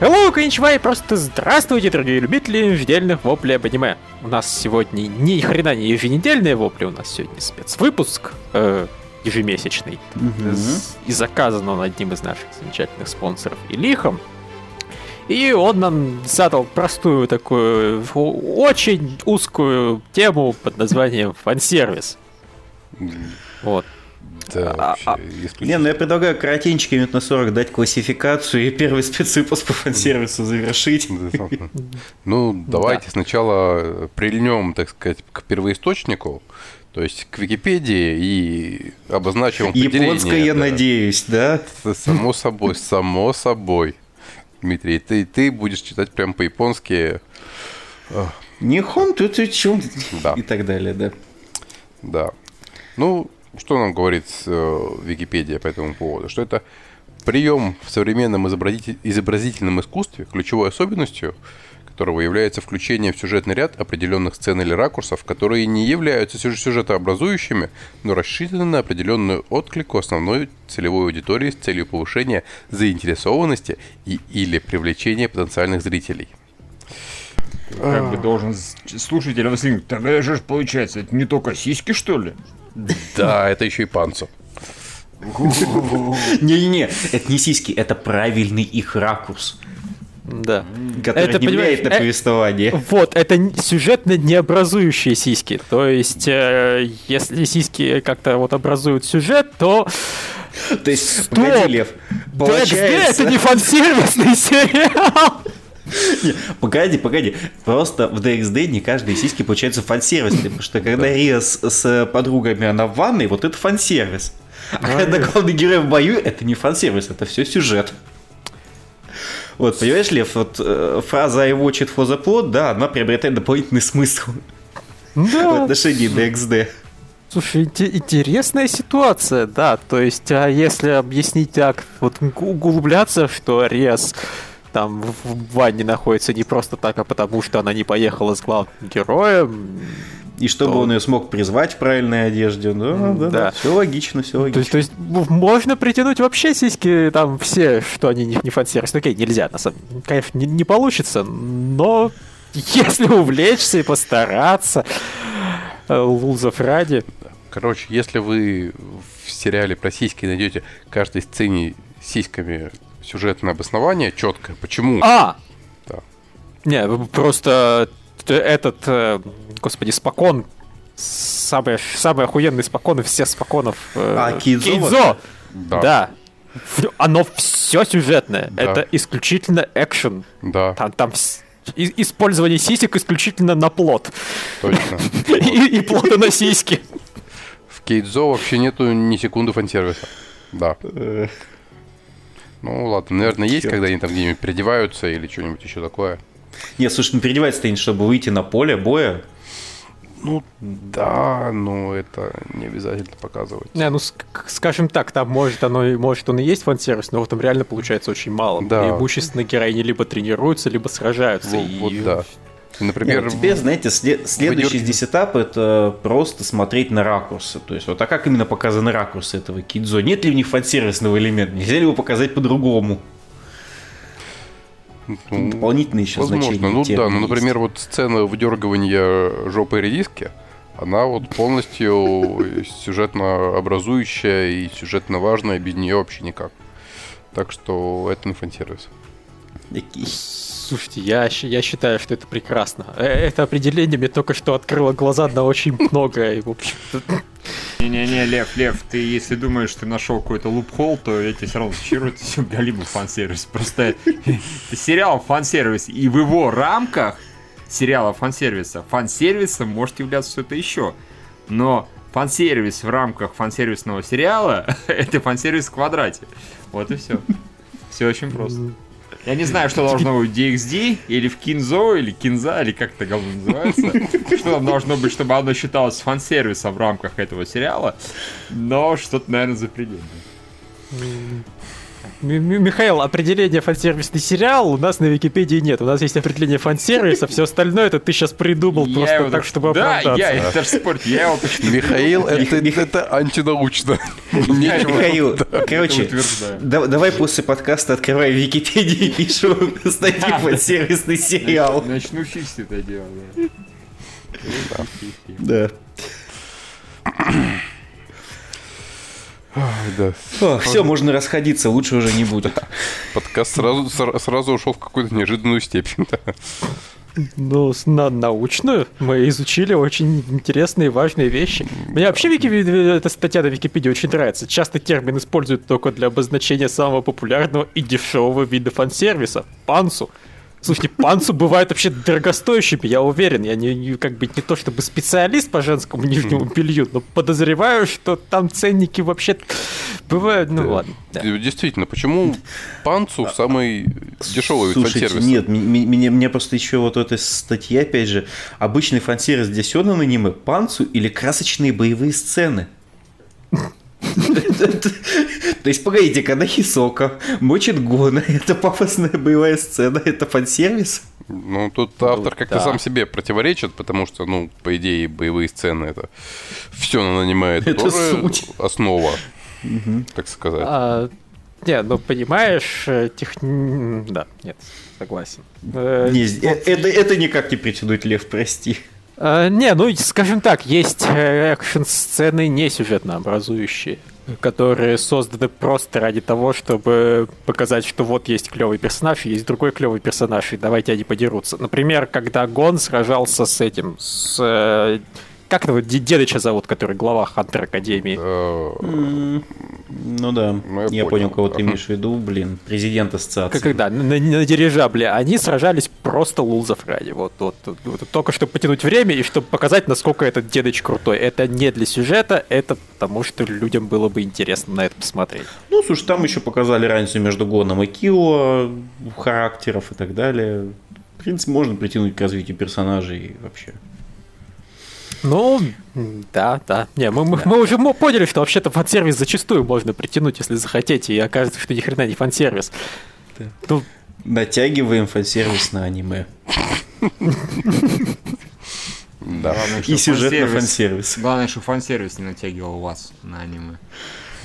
Hello, коничва и просто здравствуйте, дорогие любители еженедельных воплей об аниме. У нас сегодня ни хрена не еженедельные вопли, у нас сегодня спецвыпуск э, ежемесячный. С- И заказан он одним из наших замечательных спонсоров Илихом. И он нам задал простую такую, очень узкую тему под названием фан-сервис. Вот. Да, А- а- вообще, Не, исключительно. ну я предлагаю коротенько минут на 40 дать классификацию и первый спецвыпуск по фан-сервису завершить. Ну, давайте сначала прильнем, так сказать, к первоисточнику, то есть к Википедии и обозначим определение. Японское, я надеюсь, да? Само собой, само собой. Дмитрий, ты, ты будешь читать прям по-японски. Нихон, тут и чем? Да. И так далее, да. Да. Ну, что нам говорит э, Википедия по этому поводу? Что это прием в современном изобразитель- изобразительном искусстве, ключевой особенностью которого является включение в сюжетный ряд определенных сцен или ракурсов, которые не являются сюж- сюжетообразующими, но рассчитаны на определенную отклик у основной целевой аудитории с целью повышения заинтересованности и или привлечения потенциальных зрителей. Как бы должен слушатель воскликнуть, так это же получается, это не только сиськи, что ли? Да, это еще и панцо. Не-не-не, это не сиськи, это правильный их ракурс, Да. который Это, не влияет на э, повествование. Вот, это сюжетно необразующие сиськи. То есть, э, если сиськи как-то вот образуют сюжет, то То есть, Стоп! погоди, Лев, получается... это не фан-сервисный сериал. Погоди, погоди. Просто в DXD не каждые сиськи получаются фан-сервисные, потому что когда Рия с, с подругами, она в ванной, вот это фан-сервис. А когда главный герой в бою, это не фан-сервис, это все сюжет. Вот, понимаешь, Лев, вот э, фраза I watch it for the plot, да, она приобретает дополнительный смысл в отношении DXD. слушай, инте- интересная ситуация, да. То есть, а если объяснить так, вот углубляться, что Рез там в в ванне находится не просто так, а потому что она не поехала с главным героем. И чтобы То- он ее смог призвать в правильной одежде. Да, да, да. Да. Все логично, все То логично. есть, то есть м- можно притянуть вообще сиськи там все, что они не, не фан-сервис. Ну, Окей, нельзя, на самом деле, конечно, не, не получится, но если увлечься и постараться, э, лузов ради. Короче, если вы в сериале про сиськи найдете каждой сцене сиськами сюжетное обоснование четко, почему? А! Да. Не, просто этот, э, господи, спокон, самый, самый охуенный спокон из всех споконов. э, А, Кидзо Кидзо! Да. Да. Оно все сюжетное. Да. Это исключительно экшен. Да, Там, там и- использование сисек исключительно на плод. точно. И, и плода на сиськи. В Кейдзо вообще нету ни секунды фан-сервиса. Да. Ну ладно, наверное, есть, Чёрт. когда они там где-нибудь переодеваются или что-нибудь еще такое. Нет, слушай, ну переодевается станет, чтобы выйти на поле боя. Ну да, но это не обязательно показывать. Не, ну ск- скажем так, там может оно и может он и есть фан-сервис, но вот там реально получается очень мало. Да. Преимущественно героини либо тренируются, либо сражаются. Вот, и- вот да. Нет, Например, вот теперь, знаете, сле- следующий здесь этап это просто смотреть на ракурсы. То есть, вот а как именно показаны ракурсы этого кидзо? Нет ли в них фан-сервисного элемента? Нельзя ли его показать по-другому? ну, Дополнительные еще возможно. значения. Ну да, ну, есть. например, вот сцена выдергивания жопы редиски, она вот полностью сюжетно образующая и сюжетно важная, без нее вообще никак. Так что это не фан-сервис. Слушайте, я, я считаю, что это прекрасно. Э, Это определение мне только что открыло глаза на очень многое. В общем Не-не-не, Лев, Лев, ты если думаешь, что ты нашел какой-то лупхол, то я тебе все равно разочарую, это все галимый фан-сервис. Просто это сериал фан-сервис, и в его рамках сериала фан-сервиса фан-сервисом может являться что-то еще. Но фан-сервис в рамках фан-сервисного сериала это фан-сервис в квадрате. Вот и все. Все очень просто. Я не знаю, что должно быть в DXD, или в Кинзо, или Кинза, или как это говно называется. Что там должно быть, чтобы оно считалось фан-сервисом в рамках этого сериала. Но что-то, наверное, запредельное. Михаил, определение фан-сервисный сериал у нас на Википедии нет. У нас есть определение фан-сервиса, все остальное это ты сейчас придумал Я просто его так, чтобы Да, оправдаться. я, это спорт, я его Михаил, это, это антинаучно. Михаил, короче, давай после подкаста открывай Википедию и пишу статью под сервисный сериал. Начну фиксить это дело, да. Да. Да. все, можно расходиться, лучше уже не буду. Подкаст сразу, сра- сразу ушел в какую-то неожиданную степень. да. Ну, на научную мы изучили очень интересные и важные вещи. Мне вообще Вики... эта статья на Википедии очень нравится. Часто термин используют только для обозначения самого популярного и дешевого вида фан-сервиса – пансу. Слушайте, панцу бывают вообще дорогостоящими, я уверен. Я не, не- как бы не то чтобы специалист по женскому нижнему белью, но подозреваю, что там ценники вообще бывают. Ну ладно. да. Действительно, почему панцу самый дешевый вид Слушайте, фан-сервиса? нет, мне, мне просто еще вот эта статья, опять же, обычный фан-сервис для сёнэн аниме, панцу или красочные боевые сцены. То есть, погодите, когда Хисока мочит Гона, это пафосная боевая сцена, это фан-сервис? Ну, тут автор как-то да. сам себе противоречит, потому что, ну, по идее, боевые сцены это все нанимает Это суть. основа, так сказать. А, не, ну понимаешь, э, тех... Да, нет, согласен. Э, Не, э- это, это никак не претендует Лев, прости. Э, не, ну скажем так, есть э, экшн-сцены не сюжетно-образующие, которые созданы просто ради того, чтобы показать, что вот есть клевый персонаж, есть другой клевый персонаж, и давайте они подерутся. Например, когда Гон сражался с этим, с... Как его де- дедыча зовут, который глава Хантер Академии? Э, Ну да, Ну, я понял. кого ты имеешь в виду, блин, президент ассоциации. Как- Когда на, дирижабле они сражались просто лузов ради. Вот, вот, вот, вот только чтобы потянуть время и чтобы показать, насколько этот дедыч крутой. Это не для сюжета, это потому что людям было бы интересно на это посмотреть. Ну, слушай, там еще показали разницу между Гоном и Кио, характеров и так далее. В принципе, можно притянуть к развитию персонажей вообще. Ну, да, да. Не, мы, мы, мы уже поняли, что вообще-то фан-сервис зачастую можно притянуть, если захотите, и окажется, что ни хрена не фан-сервис. Да. Ну, Натягиваем фан-сервис на аниме. Да. Главное, И сюжет на фан-сервис- фан-сервис. Главное, что фан-сервис не натягивал вас на аниме.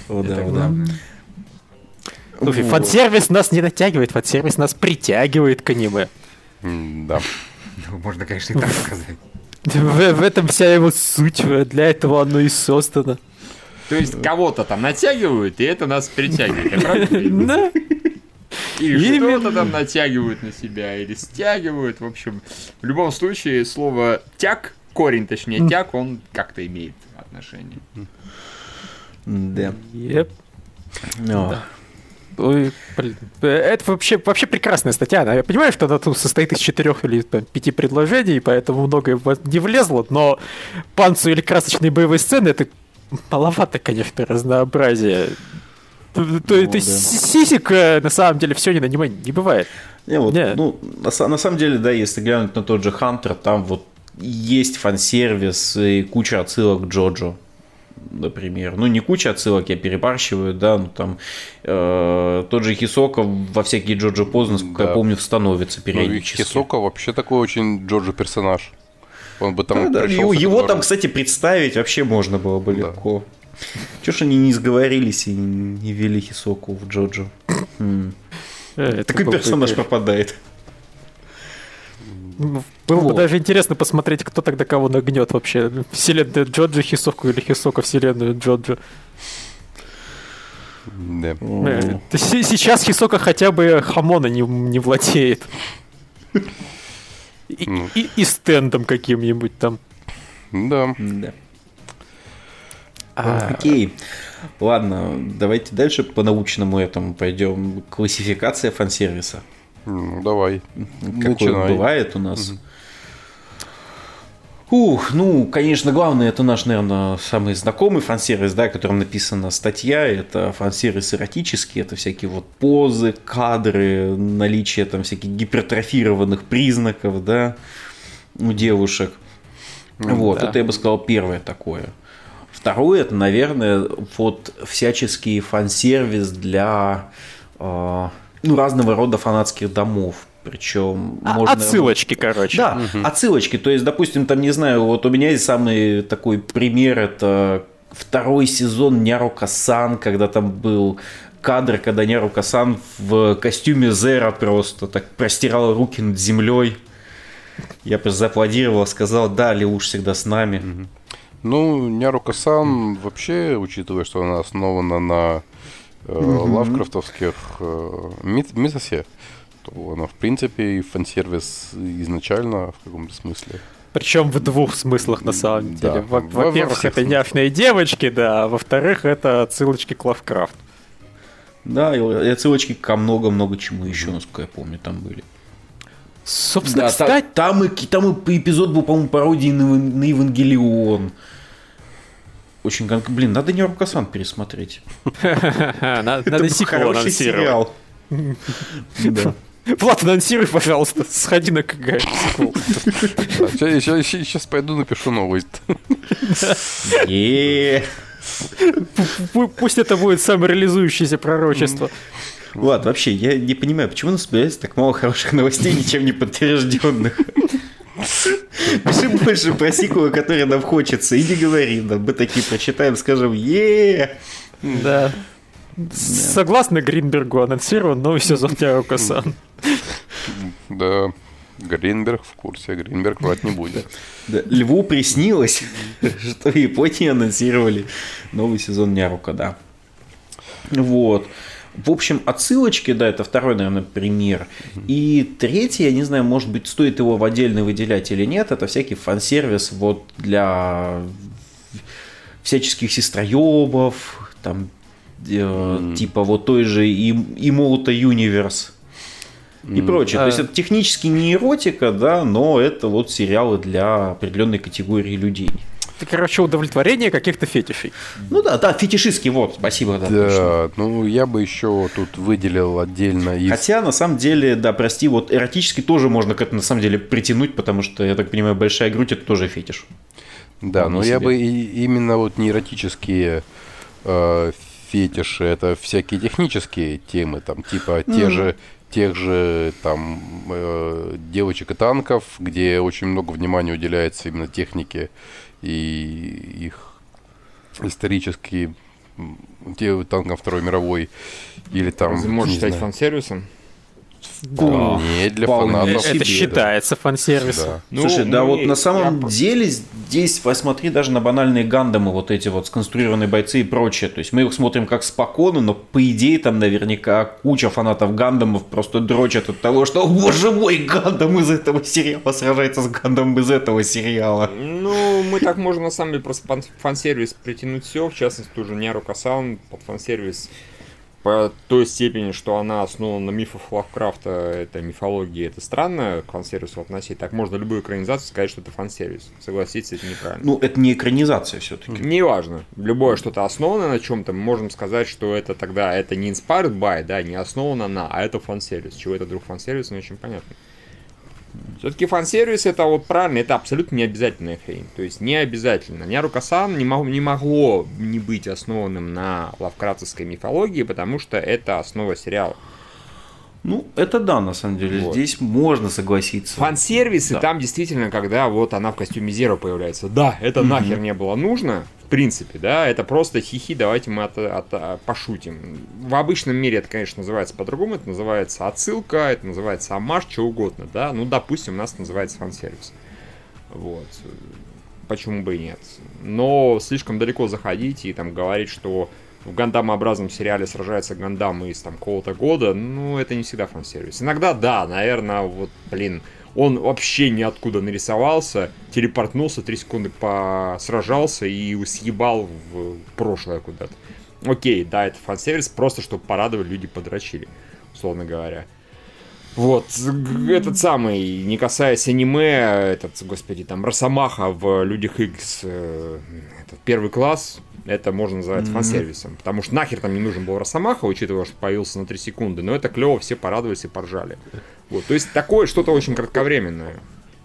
О, да, Это да. главное. слушай, Вот. фан-сервис нас не натягивает, фан-сервис нас притягивает к аниме. Да. Ну, Можно, конечно, и так сказать. В, в этом вся его суть, для этого оно и создано. То есть кого-то там натягивают, и это нас притягивает. Я правильно понимаю? Да. Или Именно. что-то там натягивают на себя, или стягивают. В общем, в любом случае, слово тяг, корень точнее тяг, он как-то имеет отношение. Да. Еп. О, Ой, блин. Это вообще, вообще прекрасная статья. Я понимаю, что она тут состоит из четырех или там, пяти предложений, поэтому многое не влезло, но панцу или красочные боевые сцены это маловато, конечно, разнообразия. То, то- Ну, то есть да. си- сисек э, на самом деле все не на не бывает. Не, вот, Не. ну, на, на самом деле, да, если глянуть на тот же Хантер, там вот есть фан-сервис и куча отсылок к Джоджо, например. Ну, не куча отсылок, я перебарщиваю, да, ну там э, тот же Хисока во всякие Джоджо позы, насколько Да. я помню, становится Ну, периодически. Хисока вообще такой очень Джорджи персонаж. Он бы там Да, да, его, там, кстати, представить вообще можно было бы Да. легко. Чего ж они не сговорились и не ввели Хисоку в Джоджо? М. Э, Такой персонаж пропадает. Было бы Вот. даже интересно посмотреть, кто тогда кого нагнет вообще. Вселенная Джоджи Хисоку или Хисока вселенную Джоджи. Да. Э, с- Сейчас Хисока хотя бы Хамона не, не владеет. И, Ну. и- и стендом каким-нибудь там. Да. Да. А, Окей. Ладно, давайте дальше по научному этому пойдем. Классификация фан-сервиса. Ну, давай. Какой Начинай. бывает у нас. Ух, ну, конечно, главное, это наш, наверное, самый знакомый фан-сервис, да, о котором написана статья. Это фан-сервис эротический, это всякие вот позы, кадры, наличие там всяких гипертрофированных признаков, да, у девушек. Вот, да. это я бы сказал первое такое. Второе, это, наверное, вот всяческий фан-сервис для а, ну, разного рода фанатских домов. Причем А- можно... Отсылочки, короче. Да, отсылочки. То есть, допустим, там, не знаю, вот у меня есть самый такой пример, это второй сезон Нярука-сан, когда там был кадр, когда Нярука-сан в костюме Зера просто так простирал руки над землей. Я просто зааплодировал, сказал, да, Леуш всегда с нами. Ну, Нярука-сан вообще, учитывая, что она основана на э, лавкрафтовских э, мит- митосе, то она, в принципе, и фан-сервис изначально в каком-то смысле. Причем в двух смыслах на самом Да, деле. Во- во- во Во-первых, всех это няшные девочки, да, а во-вторых, это отсылочки к Лавкрафту. Да, и отсылочки ко много-много чему еще, насколько я помню, там были. Собственно, Да, та- кстати, там, и, там и эпизод был, по-моему, пародией на, на Евангелион. Очень, блин, надо не Рукасан пересмотреть. надо сиквел хороший анонсировать. сериал. Да. Влад, анонсируй, пожалуйста, сходи на КГ. сейчас, пойду напишу новость. Пусть это будет самореализующееся пророчество. Влад, вообще, я не понимаю, почему у нас появляется так мало хороших новостей, ничем не подтвержденных. Пиши больше про сиквелы, которые нам хочется, и не говори нам. Мы такие прочитаем, скажем, е Да. Согласно Гринбергу, анонсирован новый сезон Нярука-сан. Да, Гринберг в курсе, Гринберг врать не будет. Да, Льву приснилось, что в Японии анонсировали новый сезон Нярука, да. Вот. В общем, отсылочки, да, это второй, наверное, пример. И третий, я не знаю, может быть, стоит его в отдельно выделять или нет, это всякий фан-сервис вот для всяческих сестроебов, там, э, типа вот той же Immortal Universe и прочее. То есть А. это технически не эротика, да, но это вот сериалы для определенной категории людей. Это, короче, удовлетворение каких-то фетишей. Ну да, да, фетишистский, вот, спасибо, да. Да, ну я бы еще тут выделил отдельно из... Хотя, на самом деле, да, прости, вот эротически тоже можно к этому, на самом деле, притянуть, потому что, я так понимаю, большая грудь – это тоже фетиш. Да, но я себе. бы и- именно вот не эротические э, фетиши, это всякие технические темы, там типа те же тех же там э, девочек и танков, где очень много внимания уделяется именно технике и их исторические те танкам Второй мировой или там не считать знаю, фан-сервисом? вполне для фанатов. себе, Это да. считается фан-сервисом. Да. Ну, Слушай, да мы- вот на самом я деле здесь посмотри даже на банальные гандамы, вот эти вот сконструированные бойцы и прочее. То есть мы их смотрим как спокойно, но по идее там наверняка куча фанатов гандамов просто дрочат от того, что, о боже мой, гандам из этого сериала сражается с гандамом из этого сериала. Ну, мы так можем на самом деле просто фан- фан-сервис притянуть все, в частности, ту же Няру Касан под фан-сервис по той степени, что она основана на мифах Лавкрафта, это мифология, это странно к фан-сервису относить. Так можно любую экранизацию сказать, что это фан-сервис. Согласитесь, это неправильно. Ну, это не экранизация все-таки. Неважно. Любое что-то основано на чем-то, мы можем сказать, что это тогда это не inspired by, да, не основано на, а это фан-сервис. Чего это друг фан-сервис, не очень понятно. Все-таки фан-сервис это вот правильно, это абсолютно не обязательная хрень. То есть не обязательно. Няру-Касан не, мог- не могло не быть основанным на лавкратовской мифологии, потому что это основа сериала. Ну, это да, на самом деле. Вот. Здесь можно согласиться. Фан-сервисы Да. там действительно, когда вот она в костюме Зеро появляется. Да, это нахер не было нужно, в принципе, да, это просто хихи, давайте мы от- от- а, пошутим. В обычном мире это, конечно, называется по-другому, это называется отсылка, это называется амаш, что угодно, да, ну, допустим, у нас называется фан-сервис. Вот. Почему бы и нет? Но слишком далеко заходить и там говорить, что в гандамообразном сериале сражается гандам из там какого-то года, ну, это не всегда фан-сервис. Иногда, да, наверное, вот, блин, он вообще ниоткуда нарисовался, телепортнулся, 3 секунды посражался и съебал в прошлое куда-то. Окей, да, это фан-сервис, просто чтобы порадовать, люди подрочили, условно говоря. Вот, этот самый, не касаясь аниме, этот, господи, там, Росомаха в Людях Икс, э, этот первый класс, это можно называть фан-сервисом. Потому что нахер там не нужен был Росомаха, учитывая, что появился на 3 секунды, но это клево, все порадовались и поржали. Вот, то есть такое что-то очень кратковременное.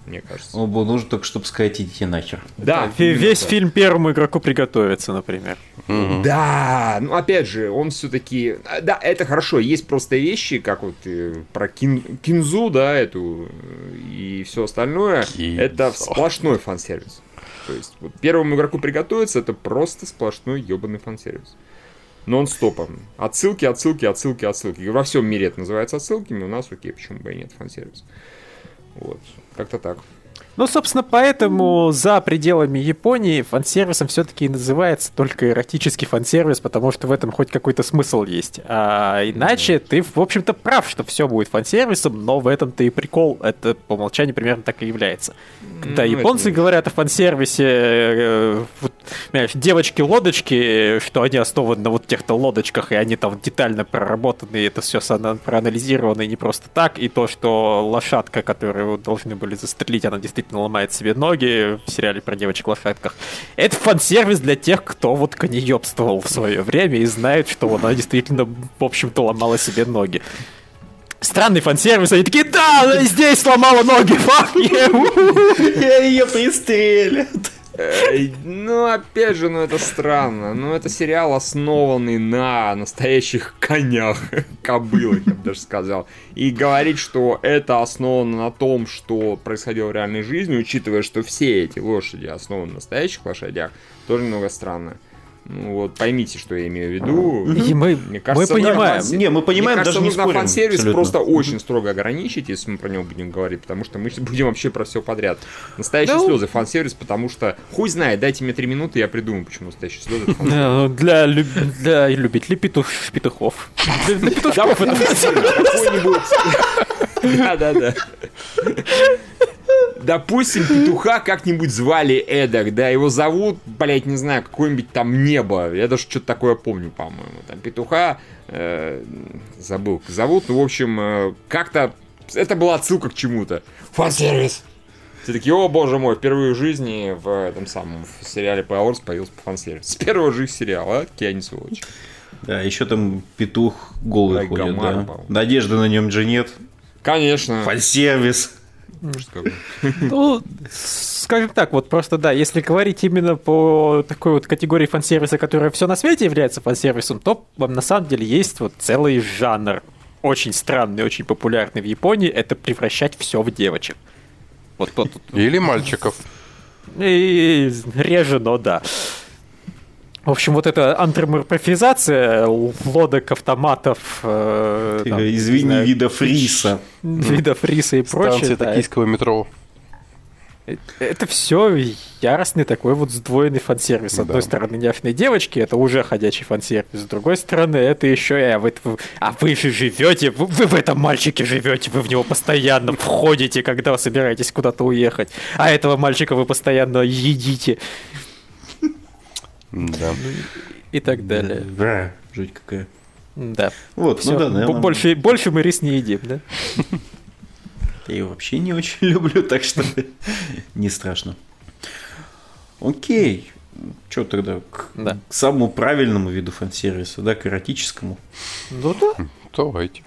мне кажется. Он был нужен только, чтобы сказать, идите нахер. Да, именно Весь так. фильм первому игроку приготовиться, например. Да, ну опять же, он все-таки... Да, это хорошо, есть просто вещи, как вот э, про кин- кинзу, да, эту э, и все остальное. Кинзу. Это сплошной фан-сервис. То есть вот первому игроку приготовиться, это просто сплошной ебаный фан-сервис. Нон-стопом. Отсылки, отсылки, отсылки, отсылки. Во всем мире это называется отсылками, у нас окей, почему бы и нет фан-сервис. Вот, как-то так. Ну, собственно, поэтому за пределами Японии фан-сервисом все-таки называется только эротический фан-сервис, потому что в этом хоть какой-то смысл есть. А иначе ты, в общем-то, прав, что все будет фан-сервисом, но в этом-то и прикол. Это по умолчанию примерно так и является. Когда Ну, японцы это- говорят о фан-сервисе, э, вот, девочки-лодочки, что они основаны на вот тех-то лодочках, и они там детально проработаны, и это все проанализировано и не просто так, и то, что лошадка, которую должны были застрелить, она действительно ломает себе ноги в сериале про девочек-лошадках. Это фан-сервис для тех, кто вот конеебствовал в свое время и знает, что она действительно, в общем-то, ломала себе ноги. Странный фан-сервис, они такие, да, здесь сломала ноги, you!» Я ее пристрелят. Э, Ну, опять же, ну это странно. Ну, это сериал, основанный на настоящих конях, кобылах, я бы даже сказал. И говорить, что это основано на том, что происходило в реальной жизни, учитывая, что все эти лошади основаны на настоящих лошадях, тоже немного странно. Ну вот, поймите, что я имею в виду. И мы, Мне кажется, мы да, понимаем. фан- Не, мы понимаем, Мне кажется, даже не нужно спорим. фан-сервис абсолютно. просто очень строго ограничить, если мы про него будем говорить, потому что мы будем вообще про все подряд. Настоящие Ну. слезы фан-сервис, потому что хуй знает, дайте мне три минуты, я придумаю, почему настоящие слезы. Э, Для, люб- для любителей петух- петухов. Для, для петушков это Какой-нибудь... Да-да-да. Допустим, петуха как-нибудь звали Эдак, да, его зовут, блять, не знаю, какое-нибудь там небо. Я даже что-то такое помню, по-моему. Там петуха, э, забыл, зовут, ну, в общем, э, как-то это была отсылка к чему-то. Фан-сервис! Все такие, о боже мой, впервые в жизни в этом самом в сериале Power появился фан-сервис. С первого же их сериала, а? какие они сволочи. Да, еще там петух голый Ай, ходит, Гомар, да. Надежды на нем же нет. Конечно. Фан-сервис. Ну, скажем так, вот просто да, если говорить именно по такой вот категории фан-сервиса, которая все на свете является фан-сервисом, то на самом деле есть вот целый жанр, очень странный, очень популярный в Японии, это превращать все в девочек. Вот тот Или мальчиков. и реже, но да. В общем, вот эта антроморфизация лодок, автоматов, э, там, не Извини, знаю, видов риса. видов риса и прочее. Станция да, токийского метро. Это все яростный такой вот сдвоенный фан-сервис. С Да. одной стороны, няшные девочки, это уже ходячий фан-сервис. С другой стороны, это еще и... А вы, а вы же живете, вы, вы в этом мальчике живете, вы в него постоянно входите, когда собираетесь куда-то уехать. А этого мальчика вы постоянно едите. Да. И так далее. Жуть какая. Да. Вот, Всё, ну да, наверное. больше, больше мы рис не едим, да? Я ее вообще не очень люблю, так что не страшно. Окей. Что тогда к, Да. к самому правильному виду фан-сервиса, да, к эротическому? Ну да. Давайте.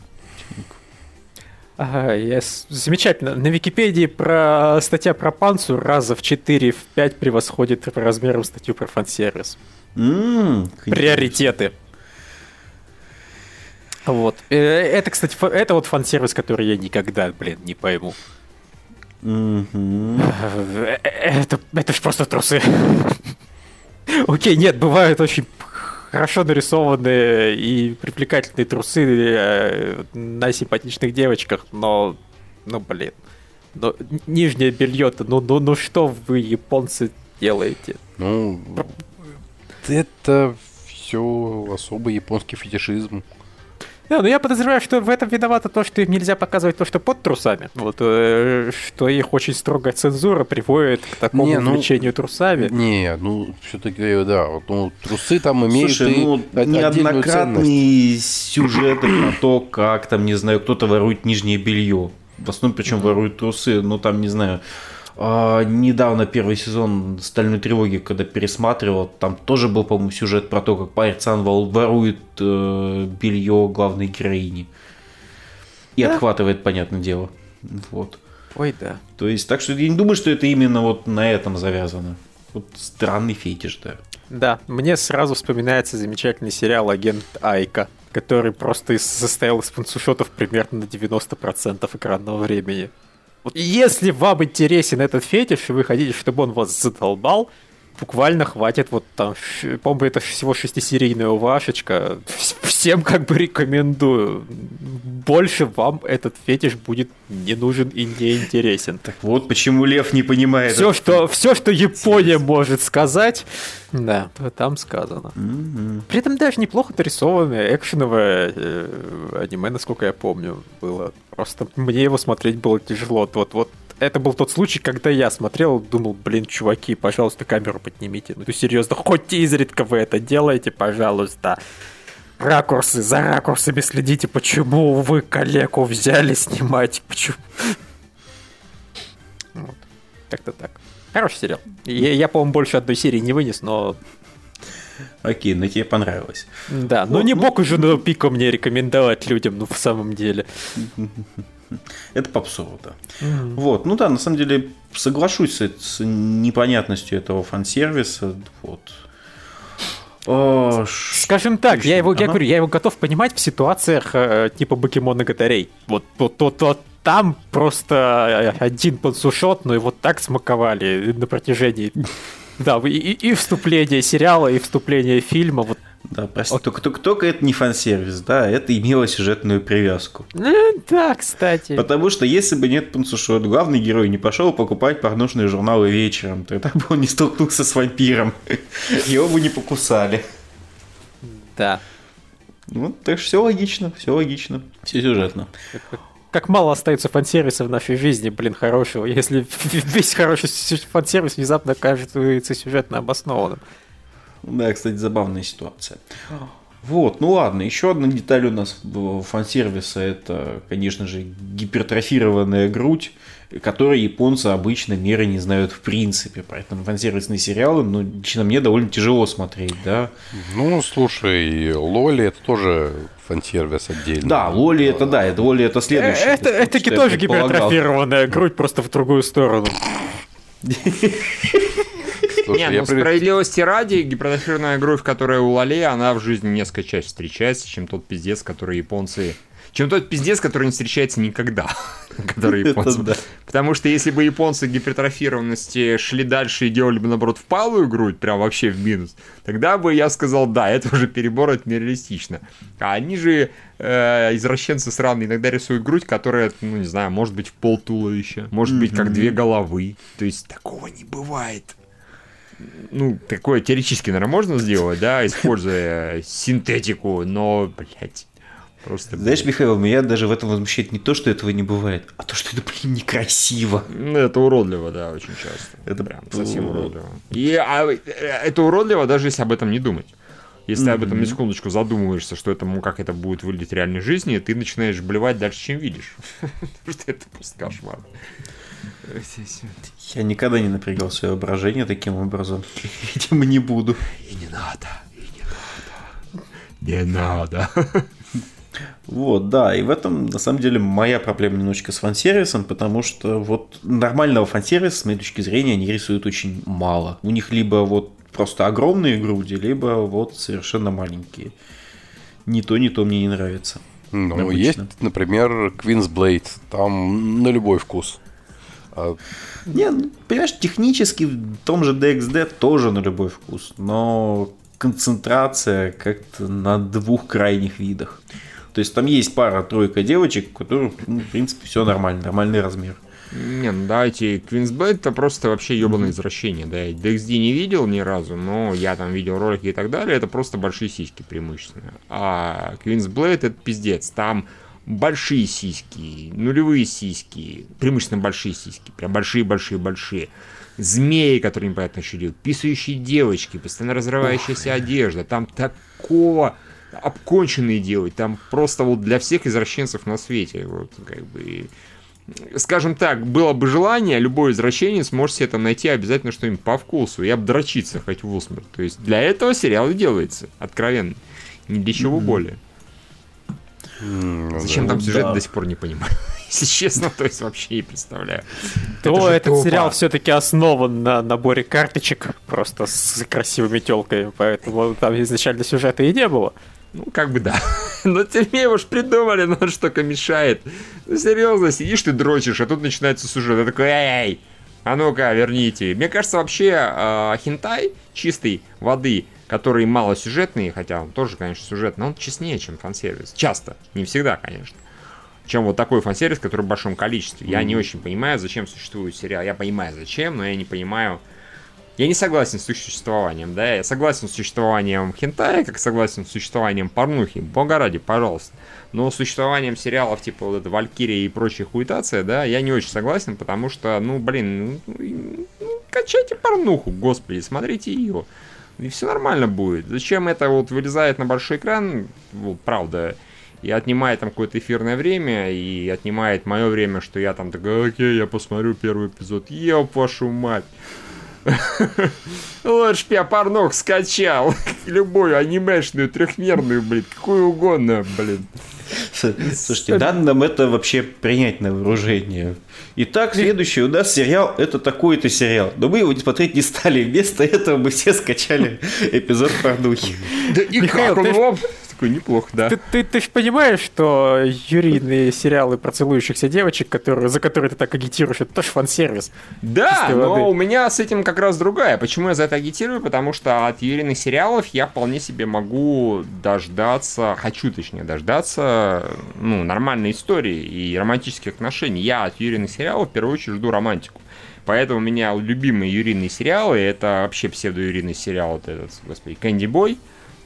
Ага, с- замечательно. На Википедии про статья про панцу раза в 4-5 превосходит по размерам статью про фан-сервис. Как Приоритеты. Вот. Э, Это, кстати, это вот фан-сервис, который я никогда, блин, не пойму. Э, Это, это ж просто трусы. Окей, нет, бывают очень хорошо нарисованные и привлекательные трусы э, на симпатичных девочках, но, ну, блин, но нижнее белье-то, ну, ну, ну что вы, японцы, делаете? Ну, это все особый японский фетишизм. Да, ну я подозреваю, что в этом виновато то, что им нельзя показывать то, что под трусами. Вот, э, что их очень строгая цензура приводит к такому Не, ну, увлечению трусами. Не, ну, все-таки, да, вот, ну, трусы там имеют Слушай, и ну, неоднократные сюжеты про то, как там, не знаю, кто-то ворует нижнее белье. В основном, причем воруют трусы, ну там, не знаю. А, недавно первый сезон «Стальной тревоги», когда пересматривал, там тоже был, по-моему, сюжет про то, как Пайрцан ворует э, белье главной героини. И отхватывает, понятное дело. Вот. Ой, да. То есть, так что я не думаю, что это именно вот на этом завязано. Вот странный фетиш, да. Да, мне сразу вспоминается замечательный сериал «Агент Айка», который просто состоял из панцушотов примерно на 90% экранного времени. Вот если вам интересен этот фетиш, и вы хотите, чтобы он вас задолбал, буквально хватит вот там, по-моему, это всего шестисерийная УВАшечка. Вс- Всем как бы рекомендую. Больше вам этот фетиш будет не нужен и не интересен. Так вот, почему Лев не понимает. Все, что, все, что Япония может сказать, да, то там сказано. При этом даже неплохо нарисованное экшеновое э, аниме, насколько я помню, было. Просто мне его смотреть было тяжело. Вот, вот это был тот случай, когда я смотрел, думал, блин, чуваки, пожалуйста, камеру поднимите. Ну, серьезно, хоть изредка вы это делаете, пожалуйста. Ракурсы, за ракурсами следите, почему вы коллегу взяли снимать, почему... Как-то так. Хороший сериал. Я, я, по-моему, больше одной серии не вынес, но Окей, но тебе понравилось. да, но Вот, не ну- мог уже на пику мне рекомендовать людям, ну в самом деле. Это попсово, да. Вот, ну да, на самом деле соглашусь с, с непонятностью этого фан-сервиса. Вот. О, Скажем так, я его, я Ага. говорю, я его готов понимать в ситуациях э, типа покемона Гатарей. Вот, вот, вот, вот там просто э, один пансушот, но его так смаковали на протяжении. Да, и, и- и вступление сериала, и вступление фильма. Вот. Да, прости, только, только, только это не фан-сервис, да, это имело сюжетную привязку. Э, Да, кстати. Потому что если бы нет Панцушот, главный герой не пошел покупать порнушные журналы вечером, тогда бы он не столкнулся с вампиром. Его бы не покусали. Да. Ну, так что все логично, все логично, все сюжетно. Как мало остается фан-сервиса в нашей жизни, блин, хорошего, если весь хороший фан-сервис внезапно окажется сюжетно обоснованным. Да, кстати, забавная ситуация. Вот, ну ладно, еще одна деталь у нас фан-сервиса это, конечно же, гипертрофированная грудь, которой японцы обычно меры не знают в принципе. Поэтому фан-сервисные сериалы, ну, лично мне довольно тяжело смотреть, да. Ну, слушай, Лоли это тоже фан-сервис отдельно. Да, Лоли это да, это Лоли это следующее. Э, Это, это я тоже гипертрофированная грудь, просто в другую сторону. Слушай, Не, ну при- справедливости ради, гипертрофированная грудь, которая у Лали, она в жизни несколько чаще встречается, чем тот пиздец, который японцы... Чем тот пиздец, который не встречается никогда, который японцы... да. Потому что если бы японцы гипертрофированности шли дальше и делали бы, наоборот, впалую грудь, прям вообще в минус, тогда бы я сказал, да, это уже перебор, это нереалистично. А они же, э, извращенцы сраные, иногда рисуют грудь, которая, ну, не знаю, может быть в пол туловища, может быть как две головы. То есть такого не бывает. Ну, такое теоретически, наверное, можно сделать, да, используя синтетику, но, блядь, просто... Знаешь, Михаил, меня даже в этом возмущает не то, что этого не бывает, а то, что это, блин, некрасиво. Ну, это уродливо, да, очень часто. Это прям совсем урод- уродливо. И а, э, это уродливо, даже если об этом не думать. Если ты об этом на секундочку задумываешься, что это, ну, как это будет выглядеть в реальной жизни, ты начинаешь блевать дальше, чем видишь. Потому что это просто кошмар. Я никогда не напрягал свое воображение таким образом. Видимо, не буду. И не надо, и не надо. Не надо. Вот, да, и в этом, на самом деле, моя проблема немножечко с фан-сервисом, потому что вот нормального фан-сервиса, с моей точки зрения, они рисуют очень мало. У них либо вот просто огромные груди, либо вот совершенно маленькие. Ни то, ни то мне не нравится. Ну, обычно. есть, например, Queen's Blade. Там на любой вкус. А, Не, ну, понимаешь, технически в том же DXD тоже на любой вкус, но концентрация как-то на двух крайних видах. То есть там есть пара-тройка девочек, у которых, ну, в принципе, все нормально, нормальный размер. Не, ну давайте, Квинсбет это просто вообще ебаное извращение, да, я DXD не видел ни разу, но я там видел ролики и так далее, это просто большие сиськи преимущественно. А Квинсблейд это пиздец, там большие сиськи, нулевые сиськи, преимущественно большие сиськи, прям большие-большие-большие. Змеи, которые непонятно что делают, писающие девочки, постоянно разрывающаяся одежда, там такого обконченные делают, там просто вот для всех извращенцев на свете, вот как бы скажем так, было бы желание, любой извращенец может себе там найти обязательно что-нибудь по вкусу и обдрочиться хоть в усмерть. То есть для этого сериал и делается, откровенно. Ни для чего более. м, Зачем да. там сюжет, да. до сих пор не понимаю. Если честно, то есть вообще не представляю. То же этот сериал все-таки основан на наборе карточек, просто с красивыми телками, поэтому там изначально сюжета и не было. Ну, как бы да. Но менее, уж придумали, но что только мешает. Ну, серьезно, сидишь ты дрочишь, а тут начинается сюжет. Я такой, эй, а ну-ка, верните. Мне кажется, вообще э, хентай чистой воды, который малосюжетный, хотя он тоже, конечно, сюжетный, но он честнее, чем фан-сервис. Часто, не всегда, конечно. Чем вот такой фан-сервис, который в большом количестве. Я не очень понимаю, зачем существует сериал. Я понимаю, зачем, но я не понимаю, я не согласен с существованием, да, я согласен с существованием хентая, как согласен с существованием порнухи, бога ради, пожалуйста. Но с существованием сериалов типа вот это Валькирия и прочая хуитация, да, я не очень согласен, потому что, ну, блин, ну, ну, качайте порнуху, господи, смотрите ее. И все нормально будет. Зачем это вот вылезает на большой экран, вот, правда, и отнимает там какое-то эфирное время, и отнимает мое время, что я там такой, окей, я посмотрю первый эпизод, еп вашу мать. Лучше б я порнох скачал. Любую анимешную, трехмерную, блин, какую угодно, блин. Слушайте, нам это вообще принять на вооружение. Итак, следующий у нас сериал, это такой-то сериал. Но мы его смотреть не стали. Вместо этого мы все скачали эпизод порнухи. Да и Михаил, как он? Такой неплохо, да. Ты, ты, ты ж понимаешь, что юрийные сериалы про целующихся девочек, которые, за которые ты так агитируешь, это тоже фан-сервис. Да, но воды. у меня с этим как раз другая. Почему я за это агитирую? Потому что от юрийных сериалов я вполне себе могу дождаться, хочу точнее дождаться, ну, нормальной истории и романтических отношений. Я от юрийных сериалов в первую очередь жду романтику. Поэтому у меня любимые юрийные сериалы, это вообще псевдоюрийный сериал, вот этот, господи, Кэнди Бой,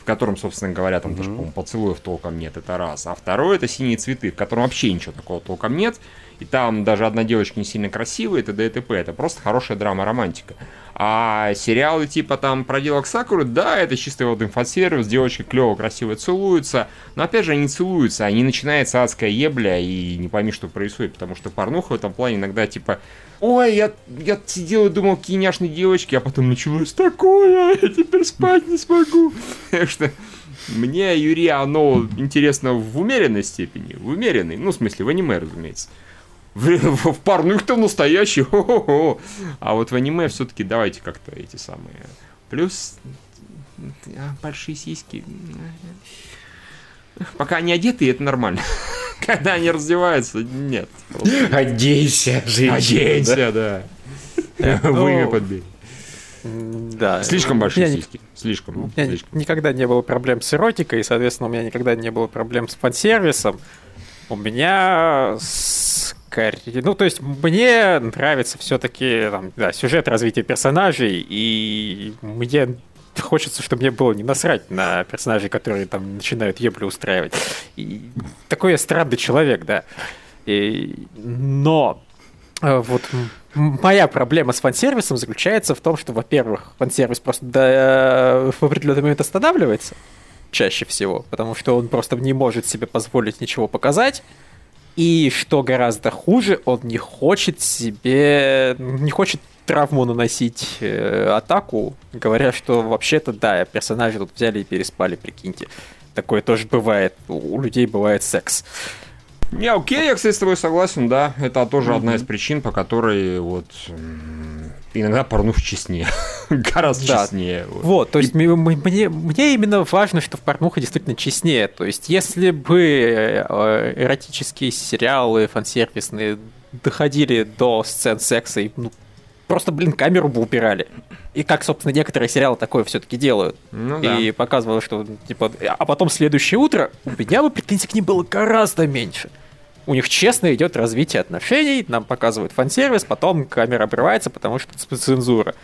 котором, собственно говоря, там даже, по-моему, поцелуев толком нет, это раз. А второй это «Синие цветы», в котором вообще ничего такого толком нет. И там даже одна девочка не сильно красивая, это т.д. и т.п. Это просто хорошая драма-романтика. А сериалы типа там «Проделок Сакуры», да, это чистый вот инфосервис, девочки клево, красиво целуются. Но опять же, они целуются, а не начинается адская ебля и не пойми, что происходит. Потому что порнуха в этом плане иногда типа Ой, я, я сидел и думал, какие няшные девочки, а потом началось такое, я теперь спать не смогу. Что мне Юрий, оно интересно в умеренной степени, в умеренной, ну, в смысле, в аниме, разумеется. В, в, в настоящий, хо-хо-хо. А вот в аниме все-таки давайте как-то эти самые... Плюс а, большие сиськи. Пока они одеты, это нормально. Когда они раздеваются, нет. Оденься, женщина. Оденься, да. Вымя подбей. Да. Слишком большие сиськи. Слишком. У меня никогда не было проблем с эротикой, и, соответственно, у меня никогда не было проблем с фан-сервисом. У меня скорее... Ну, то есть, мне нравится все-таки да, сюжет развития персонажей, и мне хочется, чтобы мне было не насрать на персонажей, которые там начинают еблю устраивать. И такой я странный человек, да. И- но э, вот моя проблема с фан-сервисом заключается в том, что, во-первых, фан-сервис просто до- в определенный момент останавливается чаще всего, потому что он просто не может себе позволить ничего показать. И что гораздо хуже, он не хочет себе, не хочет травму наносить э, атаку, говоря, что вообще-то да, персонажи тут взяли и переспали, прикиньте. Такое тоже бывает. У людей бывает секс. Не, окей, я, кстати, с тобой согласен, да. Это тоже одна из причин, по которой вот иногда порнух честнее. Гораздо Да. честнее. вот. То есть мне, мне именно важно, что в порнуха действительно честнее. То есть если бы э, эротические сериалы фансервисные доходили до сцен секса и ну, просто, блин, камеру бы убирали. И как, собственно, некоторые сериалы такое все-таки делают. Ну да. И показывало, что, типа, а потом следующее утро у меня бы претензий к ним было гораздо меньше. У них честно идет развитие отношений, нам показывают фан-сервис, потом камера обрывается, потому что цензура.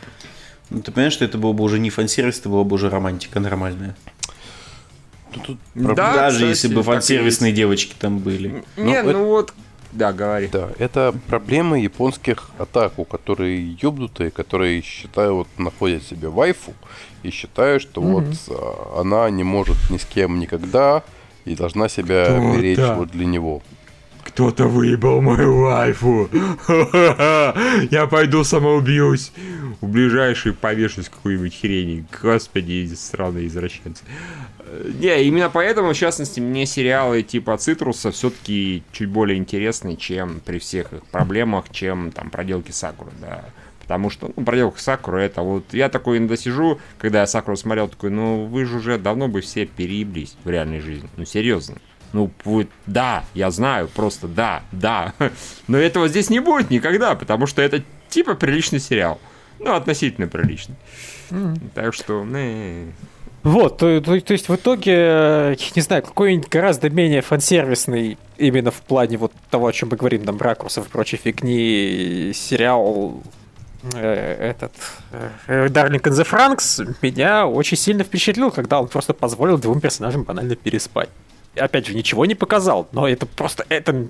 Ну, ты понимаешь, что это было бы уже не фан-сервис, это была бы уже романтика нормальная. Да, Даже кстати, если бы фан-сервисные девочки там были. Не, Ну, ну вот... Да, говори. Да, это проблема японских атаку, которые ёбнутые, которые считают, вот, находят себе вайфу и считают, что вот а, она не может ни с кем никогда и должна себя Кто беречь да? вот для него. Кто-то выебал мою вайфу. Я пойду самоубьюсь. У ближайшей повешусь какую-нибудь хрень. Господи, странные извращенцы. Не, именно поэтому, в частности, мне сериалы типа Цитруса все-таки чуть более интересны, чем при всех их проблемах, чем там проделки Сакуры, да. Потому что, ну, проделка Сакуры это вот... Я такой иногда сижу, когда я Сакуру смотрел, такой, ну, вы же уже давно бы все перееблись в реальной жизни. Ну, серьезно. Ну, вы, да, я знаю, просто да, да. Но этого здесь не будет никогда, потому что это типа приличный сериал. Ну, относительно приличный. Так что, не. Вот, то, то, то есть в итоге, э, не знаю, какой-нибудь гораздо менее фансервисный именно в плане вот того, о чем мы говорим, там, ракурсов и прочей фигни, сериал э, этот э, Darling in the Franks меня очень сильно впечатлил, когда он просто позволил двум персонажам банально переспать. Опять же, ничего не показал, но это просто, это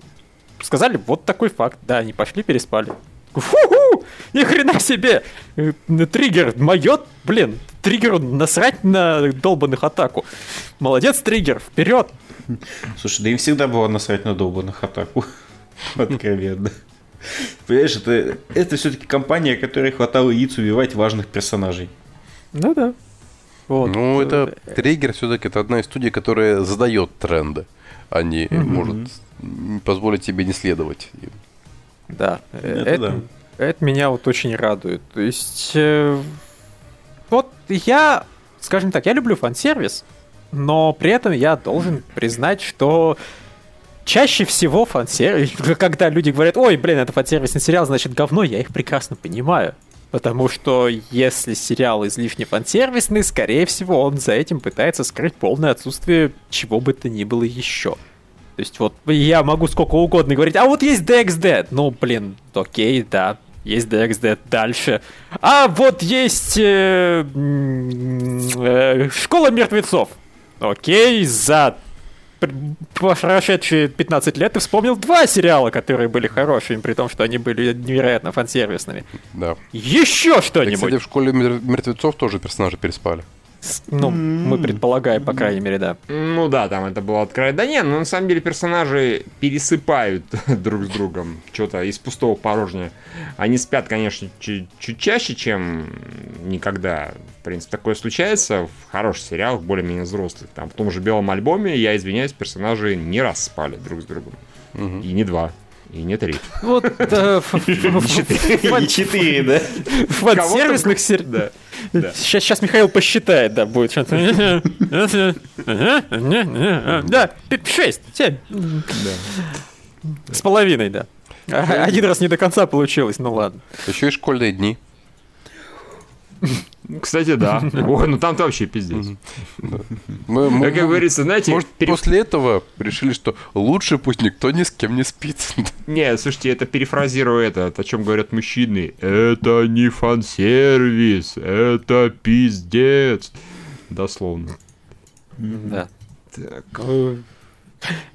сказали, вот такой факт, да, они пошли, переспали. Фу-ху! Ни хрена себе! Э, триггер моет, блин, триггеру насрать на долбанных атаку. Молодец, триггер, вперед! Слушай, да им всегда было насрать на долбанных атаку. Откровенно. Понимаешь, это, это все-таки компания, которой хватало яиц убивать важных персонажей. Ну да. Вот. Ну, это триггер все-таки это одна из студий, которая задает тренды, а не угу. может позволить тебе не следовать. Да, это, это, да. это меня вот очень радует. То есть, э, вот я, скажем так, я люблю фан-сервис, но при этом я должен признать, что чаще всего фан-сервис, когда люди говорят, ой, блин, это фан-сервисный сериал, значит говно, я их прекрасно понимаю. Потому что если сериал излишне фан-сервисный, скорее всего, он за этим пытается скрыть полное отсутствие чего бы то ни было еще. То есть вот я могу сколько угодно говорить, а вот есть DXD. Ну, блин, окей, да, есть DXD. Дальше. А вот есть э, э, Школа мертвецов. Окей, за прошедшие 15 лет ты вспомнил два сериала, которые были хорошими, при том, что они были невероятно фансервисными. Да. Еще что-нибудь. Кстати, в школе мертвецов тоже персонажи переспали. Ну, мы предполагаем, по крайней мере, да. Ну да, там это было открыто. Да нет, ну на самом деле персонажи пересыпают друг с другом что-то из пустого порожня. Они спят, конечно, чуть, чуть чаще, чем никогда. В принципе, такое случается в хороших сериалах, более-менее взрослых. Там в том же белом альбоме, я извиняюсь, персонажи не раз спали друг с другом. Угу. И не два. И не три. Вот э, не четыре, да? Фан-сервисных сериалов. Сейчас, сейчас Михаил посчитает, да, будет. Да, шесть, семь. С половиной, да. Один раз не до конца получилось, ну ладно. Еще и школьные дни. Кстати, да. Ой, ну там-то вообще пиздец. Мы, мы, как говорится, знаете... Может, пере... после этого решили, что лучше пусть никто ни с кем не спит. Не, слушайте, это перефразирую это, о чем говорят мужчины. Это не фан-сервис, это пиздец. Дословно. Да. Так.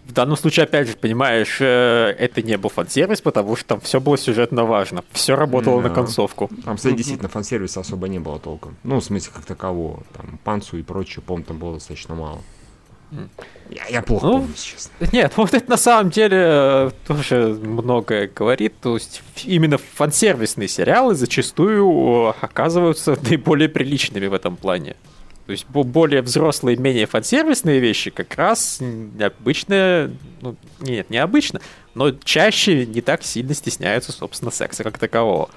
В данном случае, опять же, понимаешь, э, это не был фан-сервис, потому что там все было сюжетно важно. Все работало да. на концовку. Там, кстати, действительно, фан-сервиса особо не было толком. Ну, в смысле, как такового. Там, панцу и прочее, помню, там было достаточно мало. Я, я плохо ну, помню сейчас. Нет, вот это на самом деле э, тоже многое говорит. То есть именно фан-сервисные сериалы зачастую оказываются наиболее приличными в этом плане. То есть более взрослые, менее фансервисные вещи как раз необычно, ну, нет, необычно, но чаще не так сильно стесняются, собственно, секса как такового.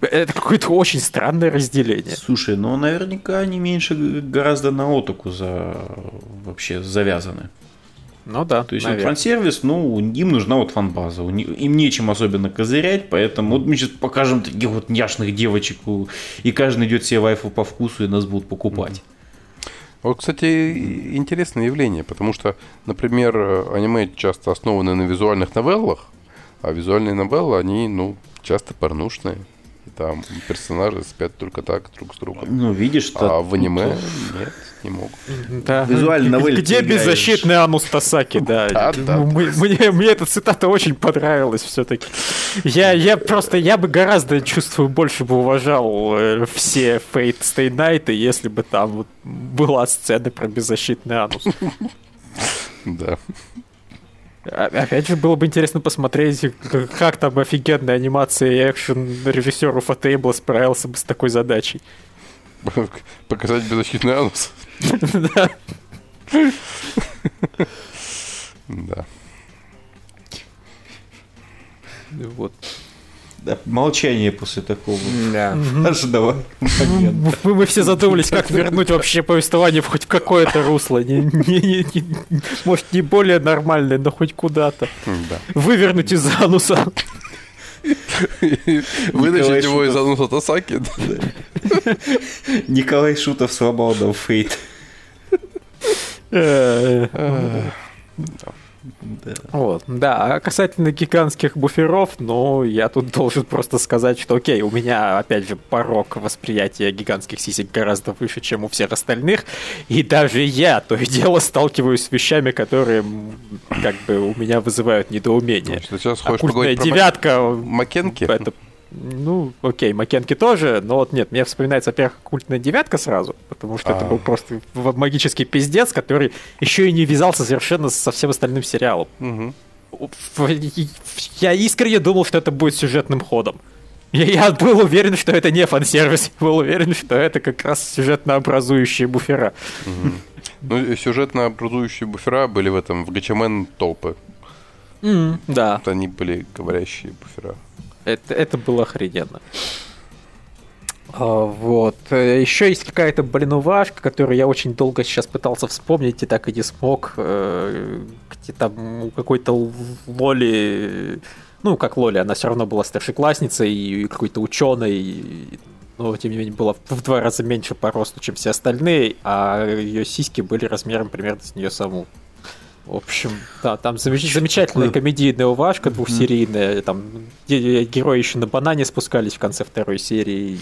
Это какое-то очень странное разделение. Слушай, ну наверняка они меньше гораздо на отоку за... вообще завязаны. Ну да. То есть вот фан-сервис, ну, им нужна вот фан-база. Им нечем особенно козырять, поэтому вот мы сейчас покажем таких вот няшных девочек, и каждый идет себе вайфу по вкусу, и нас будут покупать. Вот, кстати, интересное явление, потому что, например, аниме часто основаны на визуальных новеллах, а визуальные новеллы, они, ну, часто порнушные. Там персонажи спят только так друг с другом. Ну, видишь, А в аниме нет, не могут. Да. Визуально Где беззащитный Анус Тасаки, да. да, да мне, мне эта цитата очень понравилась все-таки. Я, я просто, я бы гораздо, чувствую, больше бы уважал э, все Fate Stay Night, если бы там вот была сцена про беззащитный Анус. Да. А- Опять же, было бы интересно посмотреть, как там офигенная анимация и экшен режиссеру Фотейбла справился бы с такой задачей. Показать беззащитный анус. Да. Да. Вот. Молчание после такого Да. важного момента. Мы, мы все задумались, как вернуть вообще повествование в хоть какое-то русло. Не- не- может, не более нормальное, но хоть куда-то. Да. Вывернуть из ануса. Вытащить его из ануса Тасаки. Николай Шутов сломал нам фейт. Да. Вот, да, а касательно гигантских буферов, ну, я тут должен просто сказать, что окей, у меня, опять же, порог восприятия гигантских сисек гораздо выше, чем у всех остальных, и даже я то и дело сталкиваюсь с вещами, которые, как бы, у меня вызывают недоумение. Значит, ты сейчас хочешь Оккультная поговорить про Мак- девятка, Макенки? это, ну, окей, Макенки тоже, но вот нет, мне вспоминается, во-первых, культная девятка сразу, потому что это А. был просто магический пиздец, который еще и не вязался совершенно со всем остальным сериалом. Мгм. Я искренне думал, что это будет сюжетным ходом. Я, был уверен, что это не фан-сервис, был уверен, что это как раз сюжетно-образующие буфера. Ну, и сюжетно образующие буфера были в этом, в Гачамен толпы. да, Вот они были говорящие буфера. Это, это было охрененно. А, вот. Еще есть какая-то блинувашка, которую я очень долго сейчас пытался вспомнить и так и не смог. Э, Где там у какой-то Лоли... Ну, как Лоли, она все равно была старшеклассницей и какой-то ученой. Но, тем не менее, была в два раза меньше по росту, чем все остальные, а ее сиськи были размером примерно с нее саму. В общем, да, там замеч- замечательная Такое- комедийная увашка двухсерийная. Там ге- герои еще на банане спускались в конце второй серии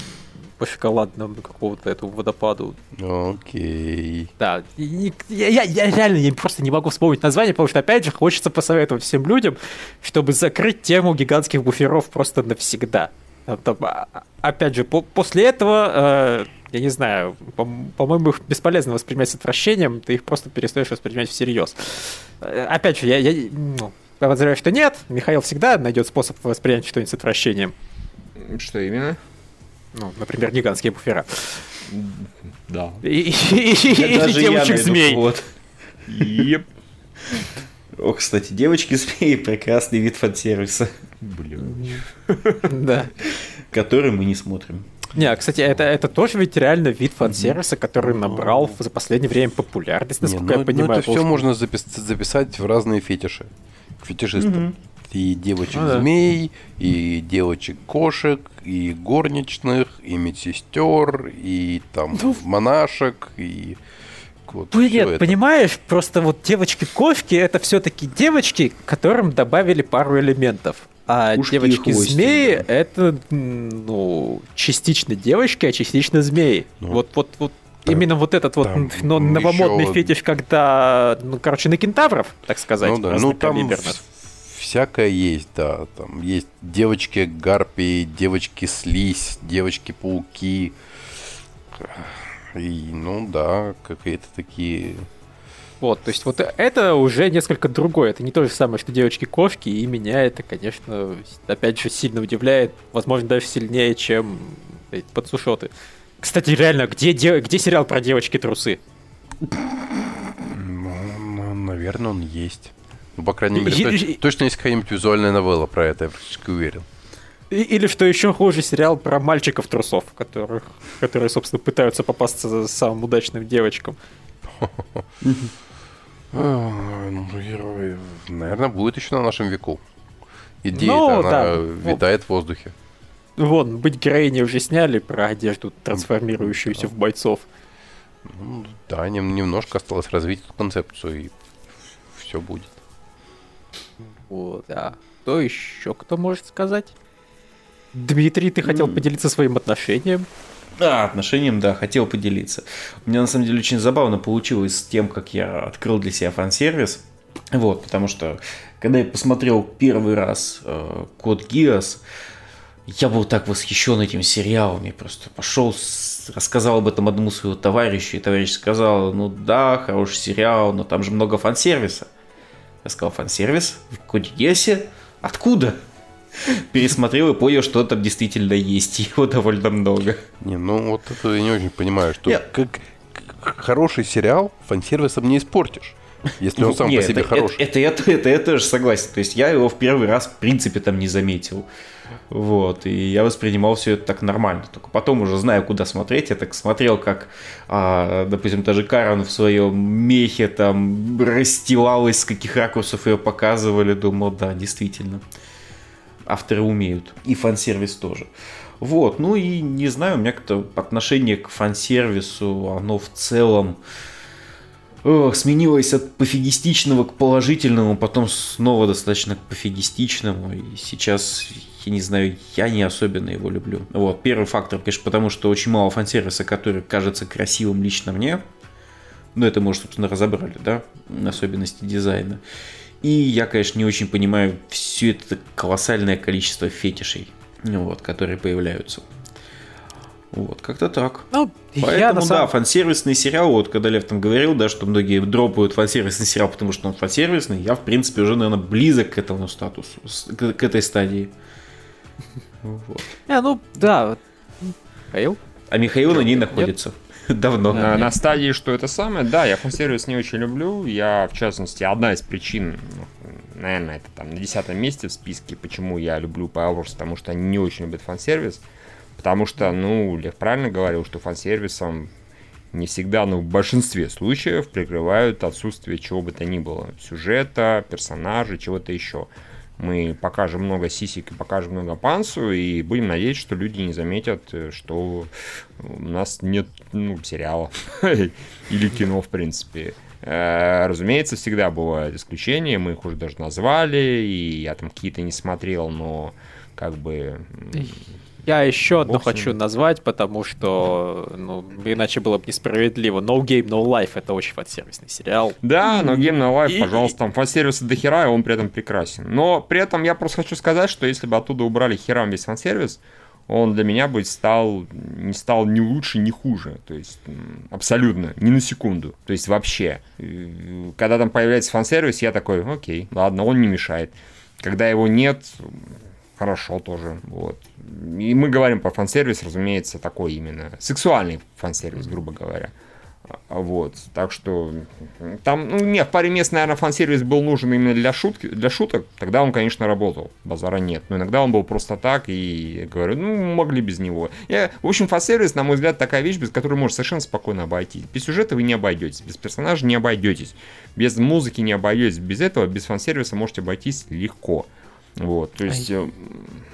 по шоколадному какому-то этому водопаду. Окей. Да, и- и- я, я- я реально я просто не могу вспомнить название, потому что, опять же, хочется посоветовать всем людям, чтобы закрыть тему гигантских буферов просто навсегда. Там, там, а- а- опять же, по- после этого, э, я не знаю, по- по-моему, их бесполезно воспринимать с отвращением, ты их просто перестаешь воспринимать всерьез. Э, Опять же, я, я ну, подозреваю, что нет, Михаил всегда найдет способ воспринять что-нибудь с отвращением. Что именно? Ну, например, гигантские буфера. Да. И- и- и- Или Даже я найду девочек-змей. повод. Еп. О, кстати, девочки-змеи прекрасный вид фан-сервиса, Блин. Да. который мы не смотрим. Не, кстати, это, это тоже ведь реально вид фан-сервиса, который набрал за последнее время популярность, Не, насколько ну, я понимаю. ну, это все можно запис- записать в разные фетиши. К фетишистам. И Ну да. девочек-змей, и девочек-кошек, и горничных, и медсестер, и там Ну, монашек, и вот всё Нет, это. понимаешь, просто вот девочки-кошки это все-таки девочки, которым добавили пару элементов. А девочки-змеи хвостик, это, ну, частично девочки, а частично змеи. Ну, вот, вот, вот. Именно вот этот вот там но- новомодный ещё- фетиш, когда, ну, короче, на кентавров, так сказать, Ну да, ну там всякое есть, да. Там есть девочки-гарпии, девочки-слизь, девочки-пауки. И, ну да, какие-то такие... Вот, то есть вот это уже несколько другое. Это не то же самое, что девочки-кошки, и меня это, конечно, опять же, сильно удивляет. Возможно, даже сильнее, чем подсушоты. Кстати, реально, где, де- где сериал про девочки-трусы? Ну, наверное, он есть. Ну, по крайней И- мере, то- и- точно есть какая-нибудь визуальная новелла про это, я практически уверен. И- или, что еще хуже, сериал про мальчиков-трусов, которых, которые, собственно, пытаются попасться за самым удачным девочкам. А, ну, герой, Наверное, будет еще на нашем веку. Идея Ну, она да. витает в воздухе. Вон, быть героиней уже сняли про одежду, трансформирующуюся в бойцов. Ну, да, нем- немножко осталось развить эту концепцию, и все будет. Вот, а кто еще, кто может сказать? Дмитрий, ты хотел поделиться своим отношением? Да, отношением, да, хотел поделиться. У меня на самом деле очень забавно получилось с тем, как я открыл для себя фан-сервис. Вот, потому что когда я посмотрел первый раз э, Код Гиас, я был так восхищен этим сериалом. Я просто пошел, рассказал об этом одному своему товарищу, и товарищ сказал, ну да, хороший сериал, но там же много фан-сервиса. Я сказал, фан-сервис? В коде Гессе? Откуда? Пересмотрел и понял, что там действительно есть. Его довольно много. Не, ну вот это я не очень понимаю, что как, как хороший сериал фан-сервисом не испортишь. Если он сам Нет, по себе это, хороший. Это, это, это, это я тоже согласен. То есть я его в первый раз, в принципе, там не заметил. Вот, и я воспринимал все это так нормально. Только потом уже знаю, куда смотреть. Я так смотрел, как, а, допустим, даже Карен в своем мехе там расстилалась, с каких ракурсов ее показывали. Думал, да, действительно. Авторы умеют. И фан-сервис тоже. Вот, ну и не знаю, у меня как-то отношение к фан-сервису, оно в целом ох, сменилось от пофигистичного к положительному, потом снова достаточно к пофигистичному. И сейчас, я не знаю, я не особенно его люблю. Вот, первый фактор, конечно, потому что очень мало фан-сервиса, который кажется красивым лично мне. Ну, это мы собственно, разобрали, да, особенности дизайна. И я, конечно, не очень понимаю все это колоссальное количество фетишей, вот, которые появляются. Вот, как-то так. Ну, Поэтому, я да, самом... фан-сервисный сериал, вот когда Лев там говорил, да, что многие дропают фан-сервисный сериал, потому что он фан-сервисный, я, в принципе, уже, наверное, близок к этому статусу, к, к этой стадии. Вот. Не, ну, да. Михаил? А Михаил на ней находится. Давно. Э, На стадии, что это самое, да, я фан-сервис не очень люблю. Я, в частности, одна из причин, ну, наверное, это там на десятом месте в списке, почему я люблю Power Wars, потому что они не очень любят фан-сервис. Потому что, ну, Лев правильно говорил, что фан-сервисом не всегда, но в большинстве случаев прикрывают отсутствие чего бы то ни было. Сюжета, персонажей, чего-то еще. Мы покажем много сисек и покажем много пансу, и будем надеяться, что люди не заметят, э, что у нас нет ну, сериала или кино, в принципе. Э, Разумеется, всегда бывают исключения, мы их уже даже назвали, и я там какие-то не смотрел, но как бы... Я еще одну Бог ним. хочу назвать, потому что, ну, иначе было бы несправедливо. No Game, No Life — это очень фан-сервисный сериал. Да, но Game No Life, И- пожалуйста, там фан-сервиса до хера, и он при этом прекрасен. Но при этом я просто хочу сказать, что если бы оттуда убрали херам весь фан-сервис, он для меня бы стал, не стал ни лучше, ни хуже. То есть, абсолютно, ни на секунду. То есть, вообще. Э, Когда там появляется фан-сервис, я такой, окей, ладно, он не мешает. Когда его нет, хорошо тоже. Вот. И мы говорим про фан-сервис, разумеется, такой именно сексуальный фан-сервис, грубо говоря. А, Вот, так что там, ну, нет, в паре мест, наверное, фан-сервис был нужен именно для, шутки, для шуток, тогда он, конечно, работал, базара нет, но иногда он был просто так, и говорю, ну, могли без него. Я, в общем, фан-сервис, на мой взгляд, такая вещь, без которой можно совершенно спокойно обойтись. Без сюжета вы не обойдетесь, без персонажа не обойдетесь, без музыки не обойдетесь, без этого, без фан-сервиса можете обойтись легко. Вот, то есть, э,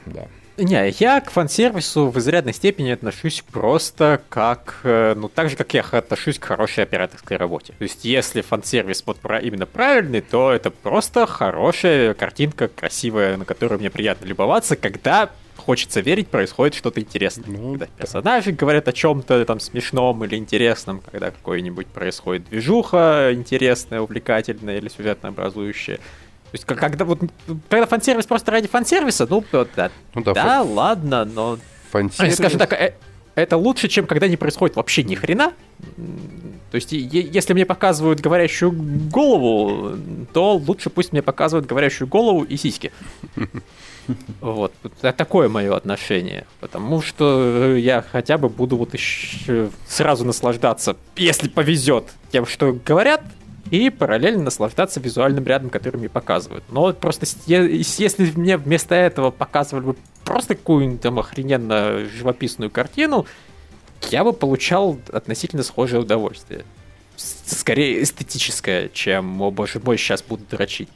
да. Не, я к фан-сервису в изрядной степени отношусь просто как, э, ну, так же, как я отношусь к хорошей операторской работе. То есть, если фан-сервис вот про- именно правильный, то это просто хорошая картинка, красивая, на которую мне приятно любоваться, когда хочется верить, происходит что-то интересное. когда персонажи говорят о чем-то там смешном или интересном, когда какой-нибудь происходит движуха интересная, увлекательная или сюжетно образующая. То есть, когда вот когда фан-сервис просто ради фан-сервиса, ну, да, Ну да, да, ладно, но... фан-сервис- Скажем так, э, это лучше, чем когда не происходит вообще ни хрена. То есть, если мне показывают говорящую голову, то лучше пусть мне показывают говорящую голову и сиськи. Вот, такое мое отношение. Потому что я хотя бы буду вот еще сразу наслаждаться, если повезет, тем, что говорят, и параллельно наслаждаться визуальным рядом, который мне показывают. Но просто если мне вместо этого показывали бы просто какую-нибудь там охрененно живописную картину, я бы получал относительно схожее удовольствие. Скорее эстетическое, чем, о боже мой, сейчас буду дрочить.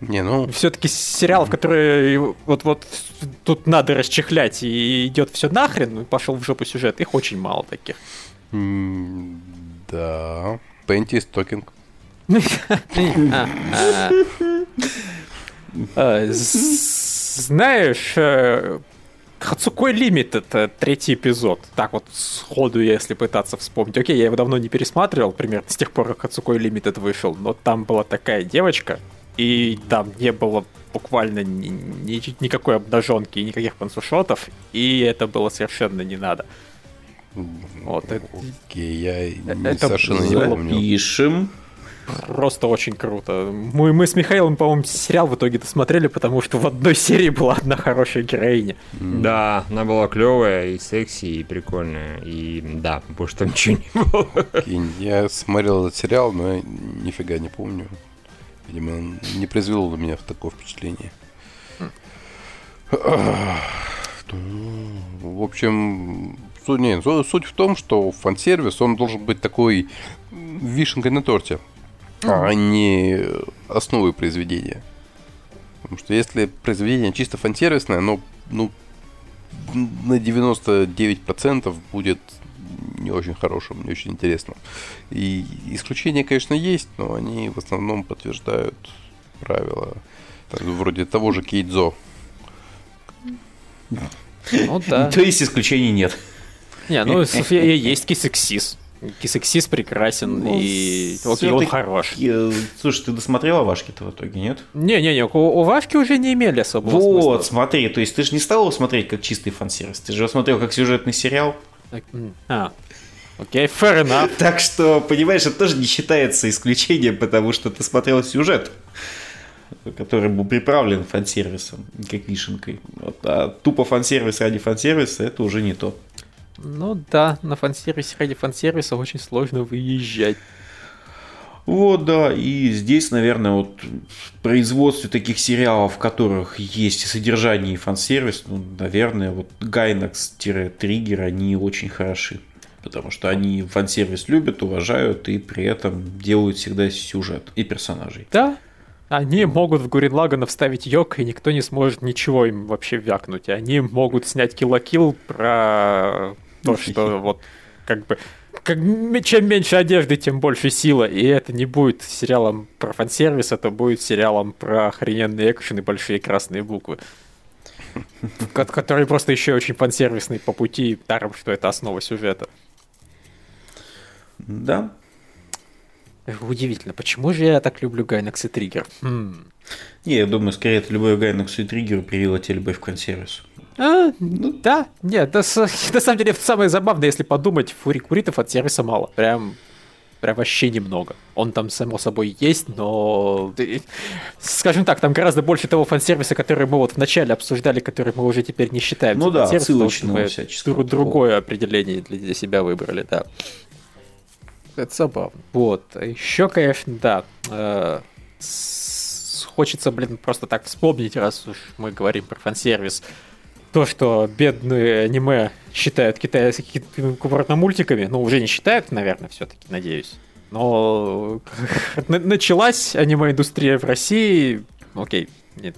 Не, ну, Все-таки сериалов, которые вот-вот тут надо расчехлять и идет все нахрен, ну, пошел в жопу сюжет, их очень мало таких. да. Пенти is Знаешь, э, Хацукой Лимит это третий эпизод. Так вот, сходу, если пытаться вспомнить. Окей, я его давно не пересматривал, примерно с тех пор, как Хацукой Лимит вышел, но там была такая девочка, и там не было буквально ни- ни- никакой обнаженки и никаких пансушотов, и это было совершенно не надо. Вот, это- Окей, я не- это совершенно не помню. Пишем. Просто очень круто. Мы, мы с Михаилом, по-моему, сериал в итоге досмотрели, потому что в одной серии была одна хорошая героиня. Да, она была клевая и секси, и прикольная. И да, больше там ничего не было. Я смотрел этот сериал, но я нифига не помню. Видимо, он не произвел на меня такое впечатление. В общем, суть, не, су- суть в том, что фан-сервис, он должен быть такой вишенкой на торте, а не основой произведения. Потому что если произведение чисто фан-сервисное, оно ну, на 99% будет не очень хорошим, не очень интересным. И исключения, конечно, есть, но они в основном подтверждают правила. Там, Вроде того же Кейдзо. Ну да. То есть исключений нет. Не, ну есть Кисексис. Кисексис прекрасен, Ну, и окей, он хорош. э, Слушай, ты досмотрела Вашки-то в итоге, нет? Не-не-не, Вавки уже не имели особого Вот, смысла. смотри, то есть ты же не стал его смотреть как чистый фан-сервис, ты же его смотрел как сюжетный сериал. Так, А, окей, fair enough. Так что, понимаешь, это тоже не считается исключением, потому что ты смотрел сюжет, который был приправлен фан-сервисом, как вишенкой. Вот, а тупо фан-сервис ради фан-сервиса это уже не то. Ну да, на фан-сервисе ради фан-сервиса очень сложно выезжать. Вот, да, и здесь, наверное, вот в производстве таких сериалов, в которых есть и содержание, и фан-сервис, ну, наверное, вот Gainax-Trigger, они очень хороши. Потому что они фан-сервис любят, уважают и при этом делают всегда сюжет и персонажей. Да, они могут в Гурин вставить йог, и никто не сможет ничего им вообще вякнуть. Они могут снять килокил про то, что вот как бы как, чем меньше одежды, тем больше сила. И это не будет сериалом про фан-сервис, это будет сериалом про охрененный экшен и большие красные буквы. ко- Который просто еще очень фан-сервисный по пути, даром, что это основа сюжета. Да, Удивительно, почему же я так люблю Гайнакс и Триггер? Хм. Не, я думаю, скорее это любой Гайнаксу и Триггеру привила тебе любовь к фан-сервису. А, ну да, нет, с- на самом деле самое забавное, если подумать, фурикуритов от сервиса мало. Прям, прям вообще немного. Он там, само собой, есть, но... Скажем так, там гораздо больше того фан-сервиса, который мы вот вначале обсуждали, который мы уже теперь не считаем. Ну да, мы всяческого другое определение для, себя выбрали, да. Это забавно. Вот. Еще, конечно, да. э, Хочется, блин, просто так вспомнить, раз уж мы говорим про фан-сервис, то, что бедные аниме считают китайскими мультиками, ну, уже не считают, наверное, все-таки, надеюсь. Но на- началась аниме-индустрия в России, окей, нет,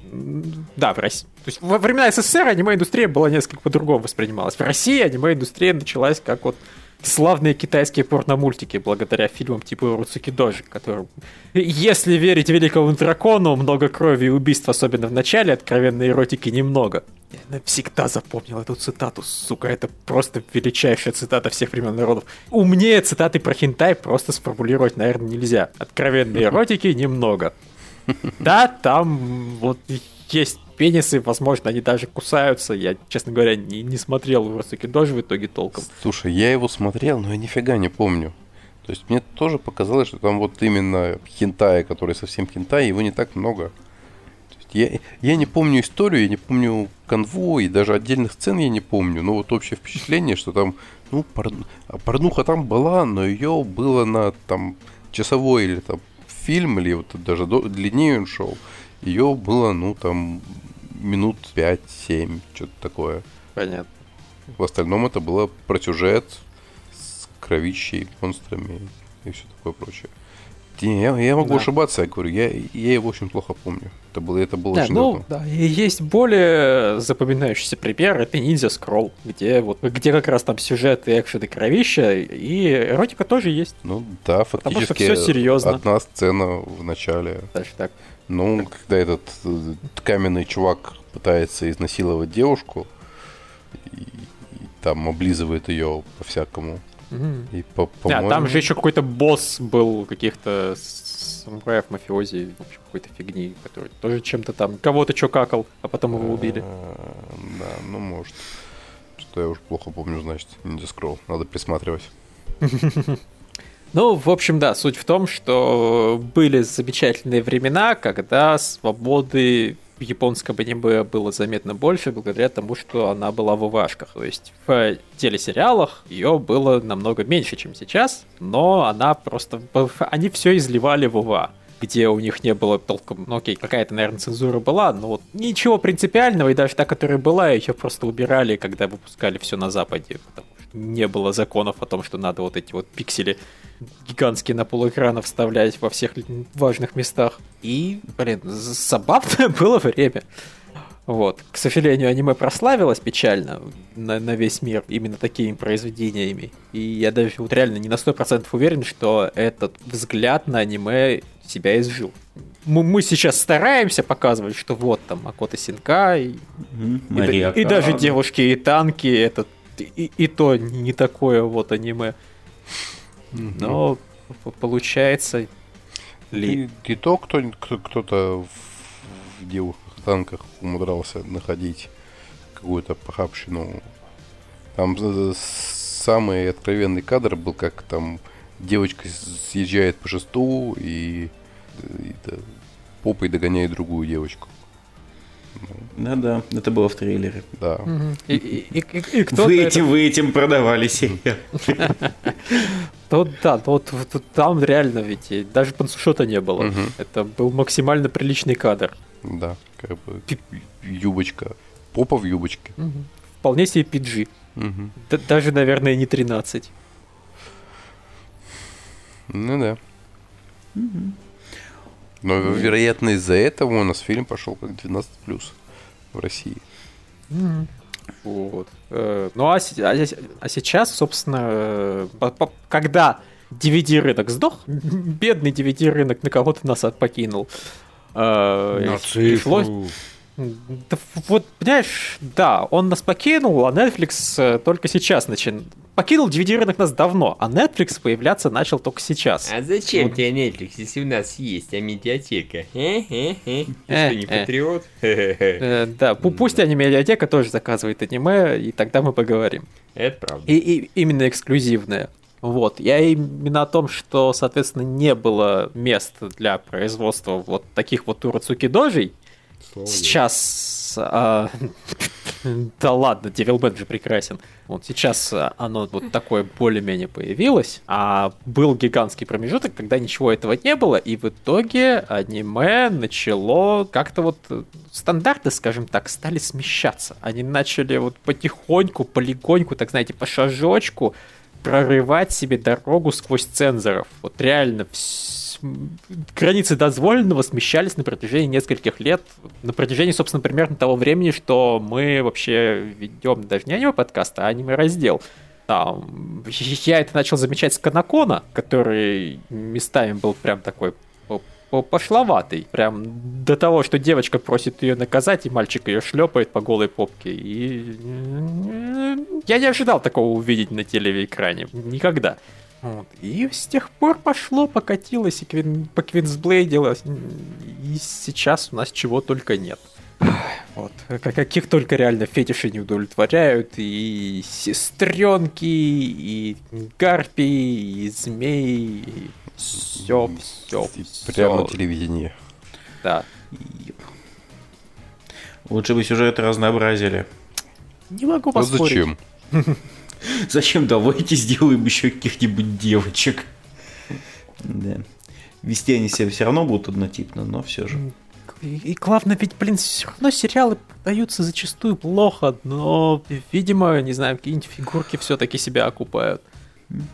да, в России. То есть во времена СССР аниме-индустрия была несколько по-другому воспринималась. В России аниме-индустрия началась как вот славные китайские порномультики благодаря фильмам типа Руцуки Дожи, которым, если верить великому дракону, много крови и убийств, особенно в начале, откровенной эротики немного. Я навсегда запомнил эту цитату, сука, это просто величайшая цитата всех времен народов. Умнее цитаты про хентай просто сформулировать, наверное, нельзя. Откровенной эротики немного. Да, там вот есть пенисы, возможно, они даже кусаются. Я, честно говоря, не, не смотрел Урасаки Дожи в итоге толком. Слушай, я его смотрел, но я нифига не помню. То есть мне тоже показалось, что там вот именно хентая, который совсем хентай, его не так много. Я, я не помню историю, я не помню канву, и даже отдельных сцен я не помню. Но вот общее впечатление, что там, ну, пор- а порнуха там была, но ее было на там часовой или там фильм, или вот даже до- длиннее он шел. Ее было, ну, там, минут 5-7, что-то такое. Понятно. В остальном это было про сюжет с кровищей, монстрами и все такое прочее. Не, я, я могу Да. ошибаться, я говорю, я, я его очень плохо помню. Это было, это было Да, очень ну, давно. да, и есть более запоминающийся пример, это Ниндзя Скролл, где вот, где как раз там сюжет и экшен и кровища, и эротика тоже есть. Ну да, что фактически всё серьезно. одна сцена в начале. Даже так. Ну, когда этот э, каменный чувак пытается изнасиловать девушку и, и там облизывает ее по-всякому. Мгм. И по, Да, по-моему... там же еще какой-то босс был каких-то самураев, мафиози, в общем, какой-то фигни, который тоже чем-то там кого-то что какал, а потом его убили. А, Да, ну может. Что я уже плохо помню, значит, Ninja Scroll. Надо присматривать. Ну, в общем, да, суть в том, что были замечательные времена, когда свободы в японском аниме было заметно больше благодаря тому, что она была в ивашках. То есть в телесериалах ее было намного меньше, чем сейчас, но она просто... Они все изливали в ива где у них не было толком, ну окей, какая-то, наверное, цензура была, но вот ничего принципиального, и даже та, которая была, ее просто убирали, когда выпускали все на Западе, потому не было законов о том, что надо вот эти вот пиксели гигантские на полуэкрана вставлять во всех важных местах. И, блин, забавное было время. Вот. К сожалению, аниме прославилось печально на, на весь мир именно такими произведениями. И я даже вот реально не на 100% уверен, что этот взгляд на аниме себя изжил. Мы, мы сейчас стараемся показывать, что вот там Акота Синка и, mm-hmm. и, и, и даже девушки и танки, это и, и то не такое вот аниме. Mm-hmm. Но получается ли... И, и то кто, кто, кто-то в девушках танках умудрялся находить какую-то похабщину. Там самый откровенный кадр был, как там девочка съезжает по шесту и, и да, попой догоняет другую девочку. Да-да, это было в трейлере. Да. И, и, и, и кто вы, этим, вы этим продавали сериал. То да, вот там реально ведь даже пансушота не было. Это был максимально приличный кадр. Да, как бы юбочка. Попа в юбочке. Вполне себе PG. Даже, наверное, не 13. Ну да. Но, вероятно, из-за этого у нас фильм пошел как 12 в России. Вот. Э, ну а, а, а сейчас, собственно, э, когда DVD рынок сдох, бедный DVD рынок на кого-то нас покинул. Э, на цифру. Да, вот, понимаешь, да, он нас покинул, а Netflix только сейчас начал покинул DVD рынок нас давно, а Netflix появляться начал только сейчас. А зачем вот. тебе Netflix, если у нас есть амедиатека? Э, э, э. Ты что, не патриот? Да, пусть медиатека тоже заказывает аниме, и тогда мы поговорим. Это правда. И именно эксклюзивное. Вот, я именно о том, что, соответственно, не было мест для производства вот таких вот Уроцуки дожей. Сейчас а, да ладно, Devilman же прекрасен. Вот сейчас э, оно вот такое более-менее появилось, а был гигантский промежуток, когда ничего этого не было, и в итоге аниме начало как-то вот э, стандарты, скажем так, стали смещаться. Они начали вот потихоньку, полигоньку, так знаете, по шажочку прорывать себе дорогу сквозь цензоров. Вот реально все границы дозволенного смещались на протяжении нескольких лет, на протяжении, собственно, примерно того времени, что мы вообще ведем даже не аниме-подкаст, а аниме-раздел. Там, я это начал замечать с Канакона, который местами был прям такой пошловатый. Прям до того, что девочка просит ее наказать, и мальчик ее шлепает по голой попке. И я не ожидал такого увидеть на телеэкране. Никогда. Вот. И с тех пор пошло, покатилось, и квин, по Квинсблейдилось. И сейчас у нас чего только нет. Вот. Каких только реально фетиши не удовлетворяют. И сестренки, и гарпии, и змеи. И все, все, все. Прямо на телевидении. Да. Лучше бы сюжет разнообразили. Не могу поспорить. Вот зачем? Зачем давайте сделаем еще каких-нибудь девочек? Да. Вести они себя все равно будут однотипно, но все же. И, главное, ведь, блин, все равно сериалы продаются зачастую плохо, но, видимо, не знаю, какие-нибудь фигурки все-таки себя окупают.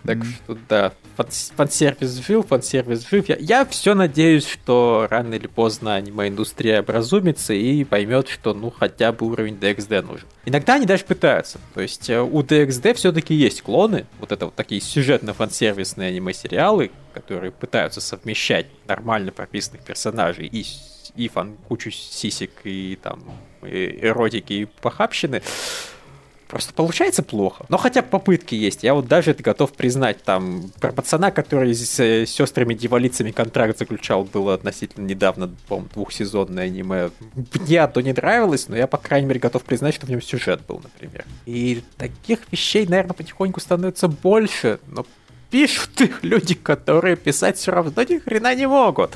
Так что да, фан-сервис жив, фан-сервис жив. Я, я все надеюсь, что рано или поздно аниме-индустрия образумится и поймет, что ну хотя бы уровень DXD нужен. Иногда они даже пытаются. То есть э, у DXD все-таки есть клоны, вот это вот такие сюжетно-фан-сервисные аниме-сериалы, которые пытаются совмещать нормально прописанных персонажей и и фан кучу сисек и там и эротики и похабщины. Просто получается плохо. Но хотя бы попытки есть. Я вот даже это готов признать. Там про пацана, который с э, сестрами-дивалицами контракт заключал, было относительно недавно, по-моему, двухсезонное аниме. Мне то не нравилось, но я, по крайней мере, готов признать, что в нем сюжет был, например. И таких вещей, наверное, потихоньку становится больше, но пишут их люди, которые писать все равно ни хрена не могут.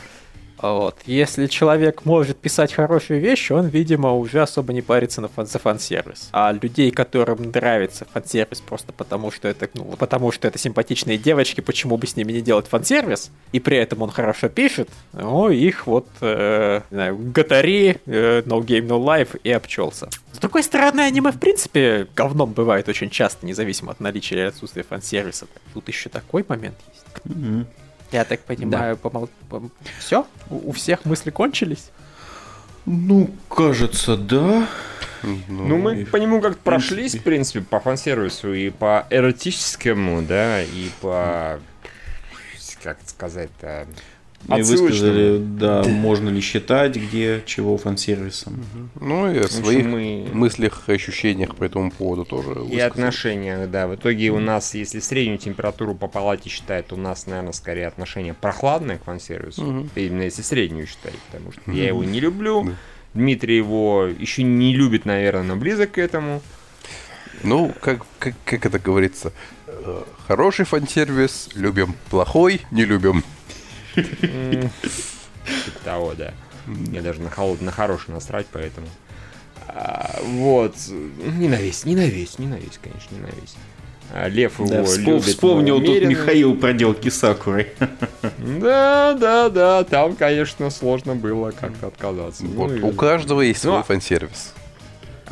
Вот. Если человек может писать хорошие вещи, он, видимо, уже особо не парится на фан за фан-сервис. А людей, которым нравится фан-сервис просто потому, что это, ну, потому что это симпатичные девочки, почему бы с ними не делать фан-сервис, и при этом он хорошо пишет, ну, их вот, э, не знаю, Гатари, э, No Game No Life и обчелся. С другой стороны, аниме, в принципе, говном бывает очень часто, независимо от наличия или отсутствия фан-сервиса. Тут еще такой момент есть. Я так понимаю, помол... пом- все? У, у всех мысли кончились? Ну, кажется, да. Ну, мы по нему как-то прошлись, в принципе, по фан-сервису и по эротическому, да, и по... Как это сказать-то? Мы отсылочному. высказали, да, можно ли считать, где чего фан-сервисом. Ну и о своих мы- мыслях, ощущениях по этому поводу тоже И высказали. отношения, да. В итоге у нас, если среднюю температуру по палате считать, у нас, наверное, скорее отношение прохладное к фан-сервису. Мгм. Именно если среднюю считать, потому что я его не люблю. Дмитрий его еще не любит, наверное, но близок к этому. Ну, как, как, как это говорится, э, хороший фан-сервис любим, плохой не любим. Типа того, да. Я даже на, холод, на хороший насрать, поэтому. А, вот. Не на весь, не на весь, не на весь, конечно, не на весь. А Лев его Да, вспом- любит, вспомнил тут. Михаил проделки Сакуры. Да, да, да, там, конечно, сложно было как-то отказаться. Вот, Ну и- у каждого есть Ну, свой а- фан-сервис.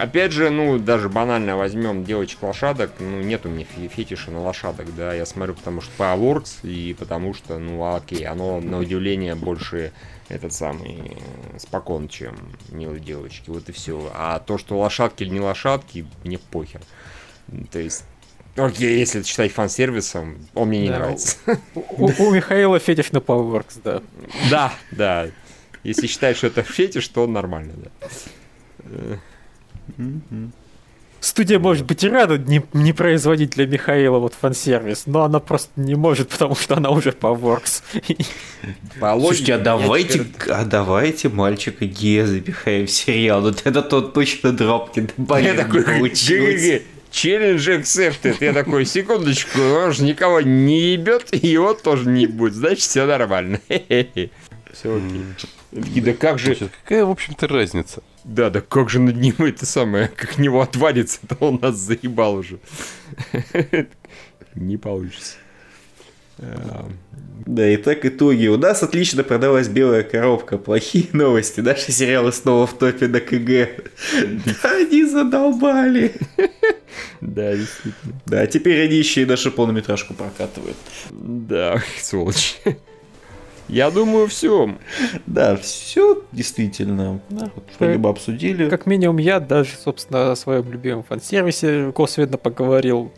Опять же, ну, даже банально возьмем девочек-лошадок, ну, нет у меня фе- фетиша на лошадок, да, я смотрю, потому что Powerworks, и потому что, ну, окей, оно, на удивление, больше этот самый спокон, чем милые девочки, вот и все. А то, что лошадки или не лошадки, мне похер. То есть, окей, если это считать фан-сервисом, он мне не Да, нравится. У, у Михаила фетиш на Powerworks, да. Да, да. Если считать, что это фетиш, то нормально, да. Студия может быть и рада не, не производить для Михаила вот фан-сервис, но она просто не может, потому что она уже. По Слушайте, а давайте, теперь- а давайте мальчика Гея запихаем в сериал. Вот это тот точно дропки Я такой, получилось. «Г-г-г, челлендж accepted. Я такой, секундочку, он же никого не ебет, и его тоже не будет. Значит, все нормально. Все окей. Такие, Да как же, какая, в общем-то, разница? Да, да как же над ним это самое, как него отвалится, то он нас заебал уже. Не получится. А, Да, и так итоги. У нас отлично продалась белая коробка. Плохие новости. Наши сериалы снова в топе на КГ. Да, они задолбали. Да, действительно. Да, теперь они еще и нашу полнометражку прокатывают. Да, сволочь. Я думаю, все. Да, все действительно. Да. Вот вроде бы обсудили. Как минимум я даже, собственно, о своем любимом фан-сервисе косвенно поговорил.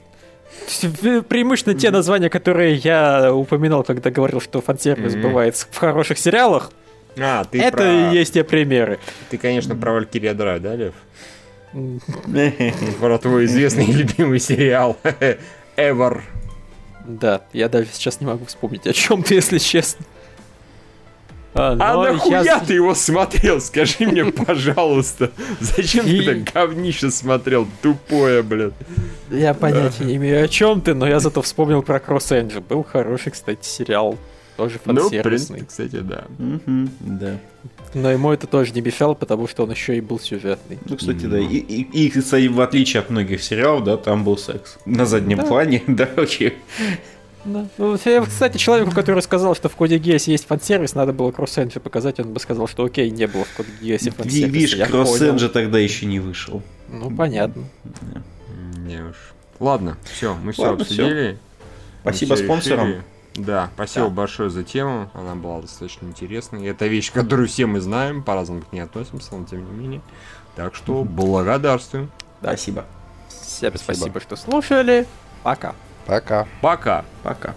Преимущественно те названия, которые я упоминал, когда говорил, что фан-сервис бывает в хороших сериалах, А, ты это про- и есть те примеры. Ты, конечно, про Валькирия Драйв, да, Лев? Про твой известный и любимый сериал Ever. Да, я даже сейчас не могу вспомнить о чем ты, если честно. А, А но нахуя я- ты его смотрел? Скажи мне, пожалуйста. Зачем ты это говнище смотрел? Тупое, блин. Я понятия не имею, о чем ты, но я зато вспомнил про Кросс Энджи. Был хороший, кстати, сериал. Тоже Ну, фан-сервисный. принципе, кстати, да. Да. Но ему это тоже не мешало, потому что он еще и был сюжетный. Ну, кстати, да. И, и, и, кстати, в отличие от многих сериалов, да, там был секс. На заднем Да. плане, да, окей. Да. Ну, я, кстати, человеку, который сказал, что в коде Гиасе есть фан-сервис, надо было Кросс Энджи показать, он бы сказал, что окей, не было в коде Гиасе Ви- фан-сервиса. Видишь, Кросс. Энджи тогда еще не вышел. Ну, понятно. Не уж. Ладно, все, мы все Ладно, обсудили. Спасибо Мы всё спонсорам. решили. Да, спасибо Да. большое за тему. Она была достаточно интересной. Это вещь, которую все мы знаем, по-разному к ней относимся, но тем не менее. Так что благодарствуем. Спасибо. Всем Спасибо. спасибо, что слушали. Пока. Пока. Пока. Пока.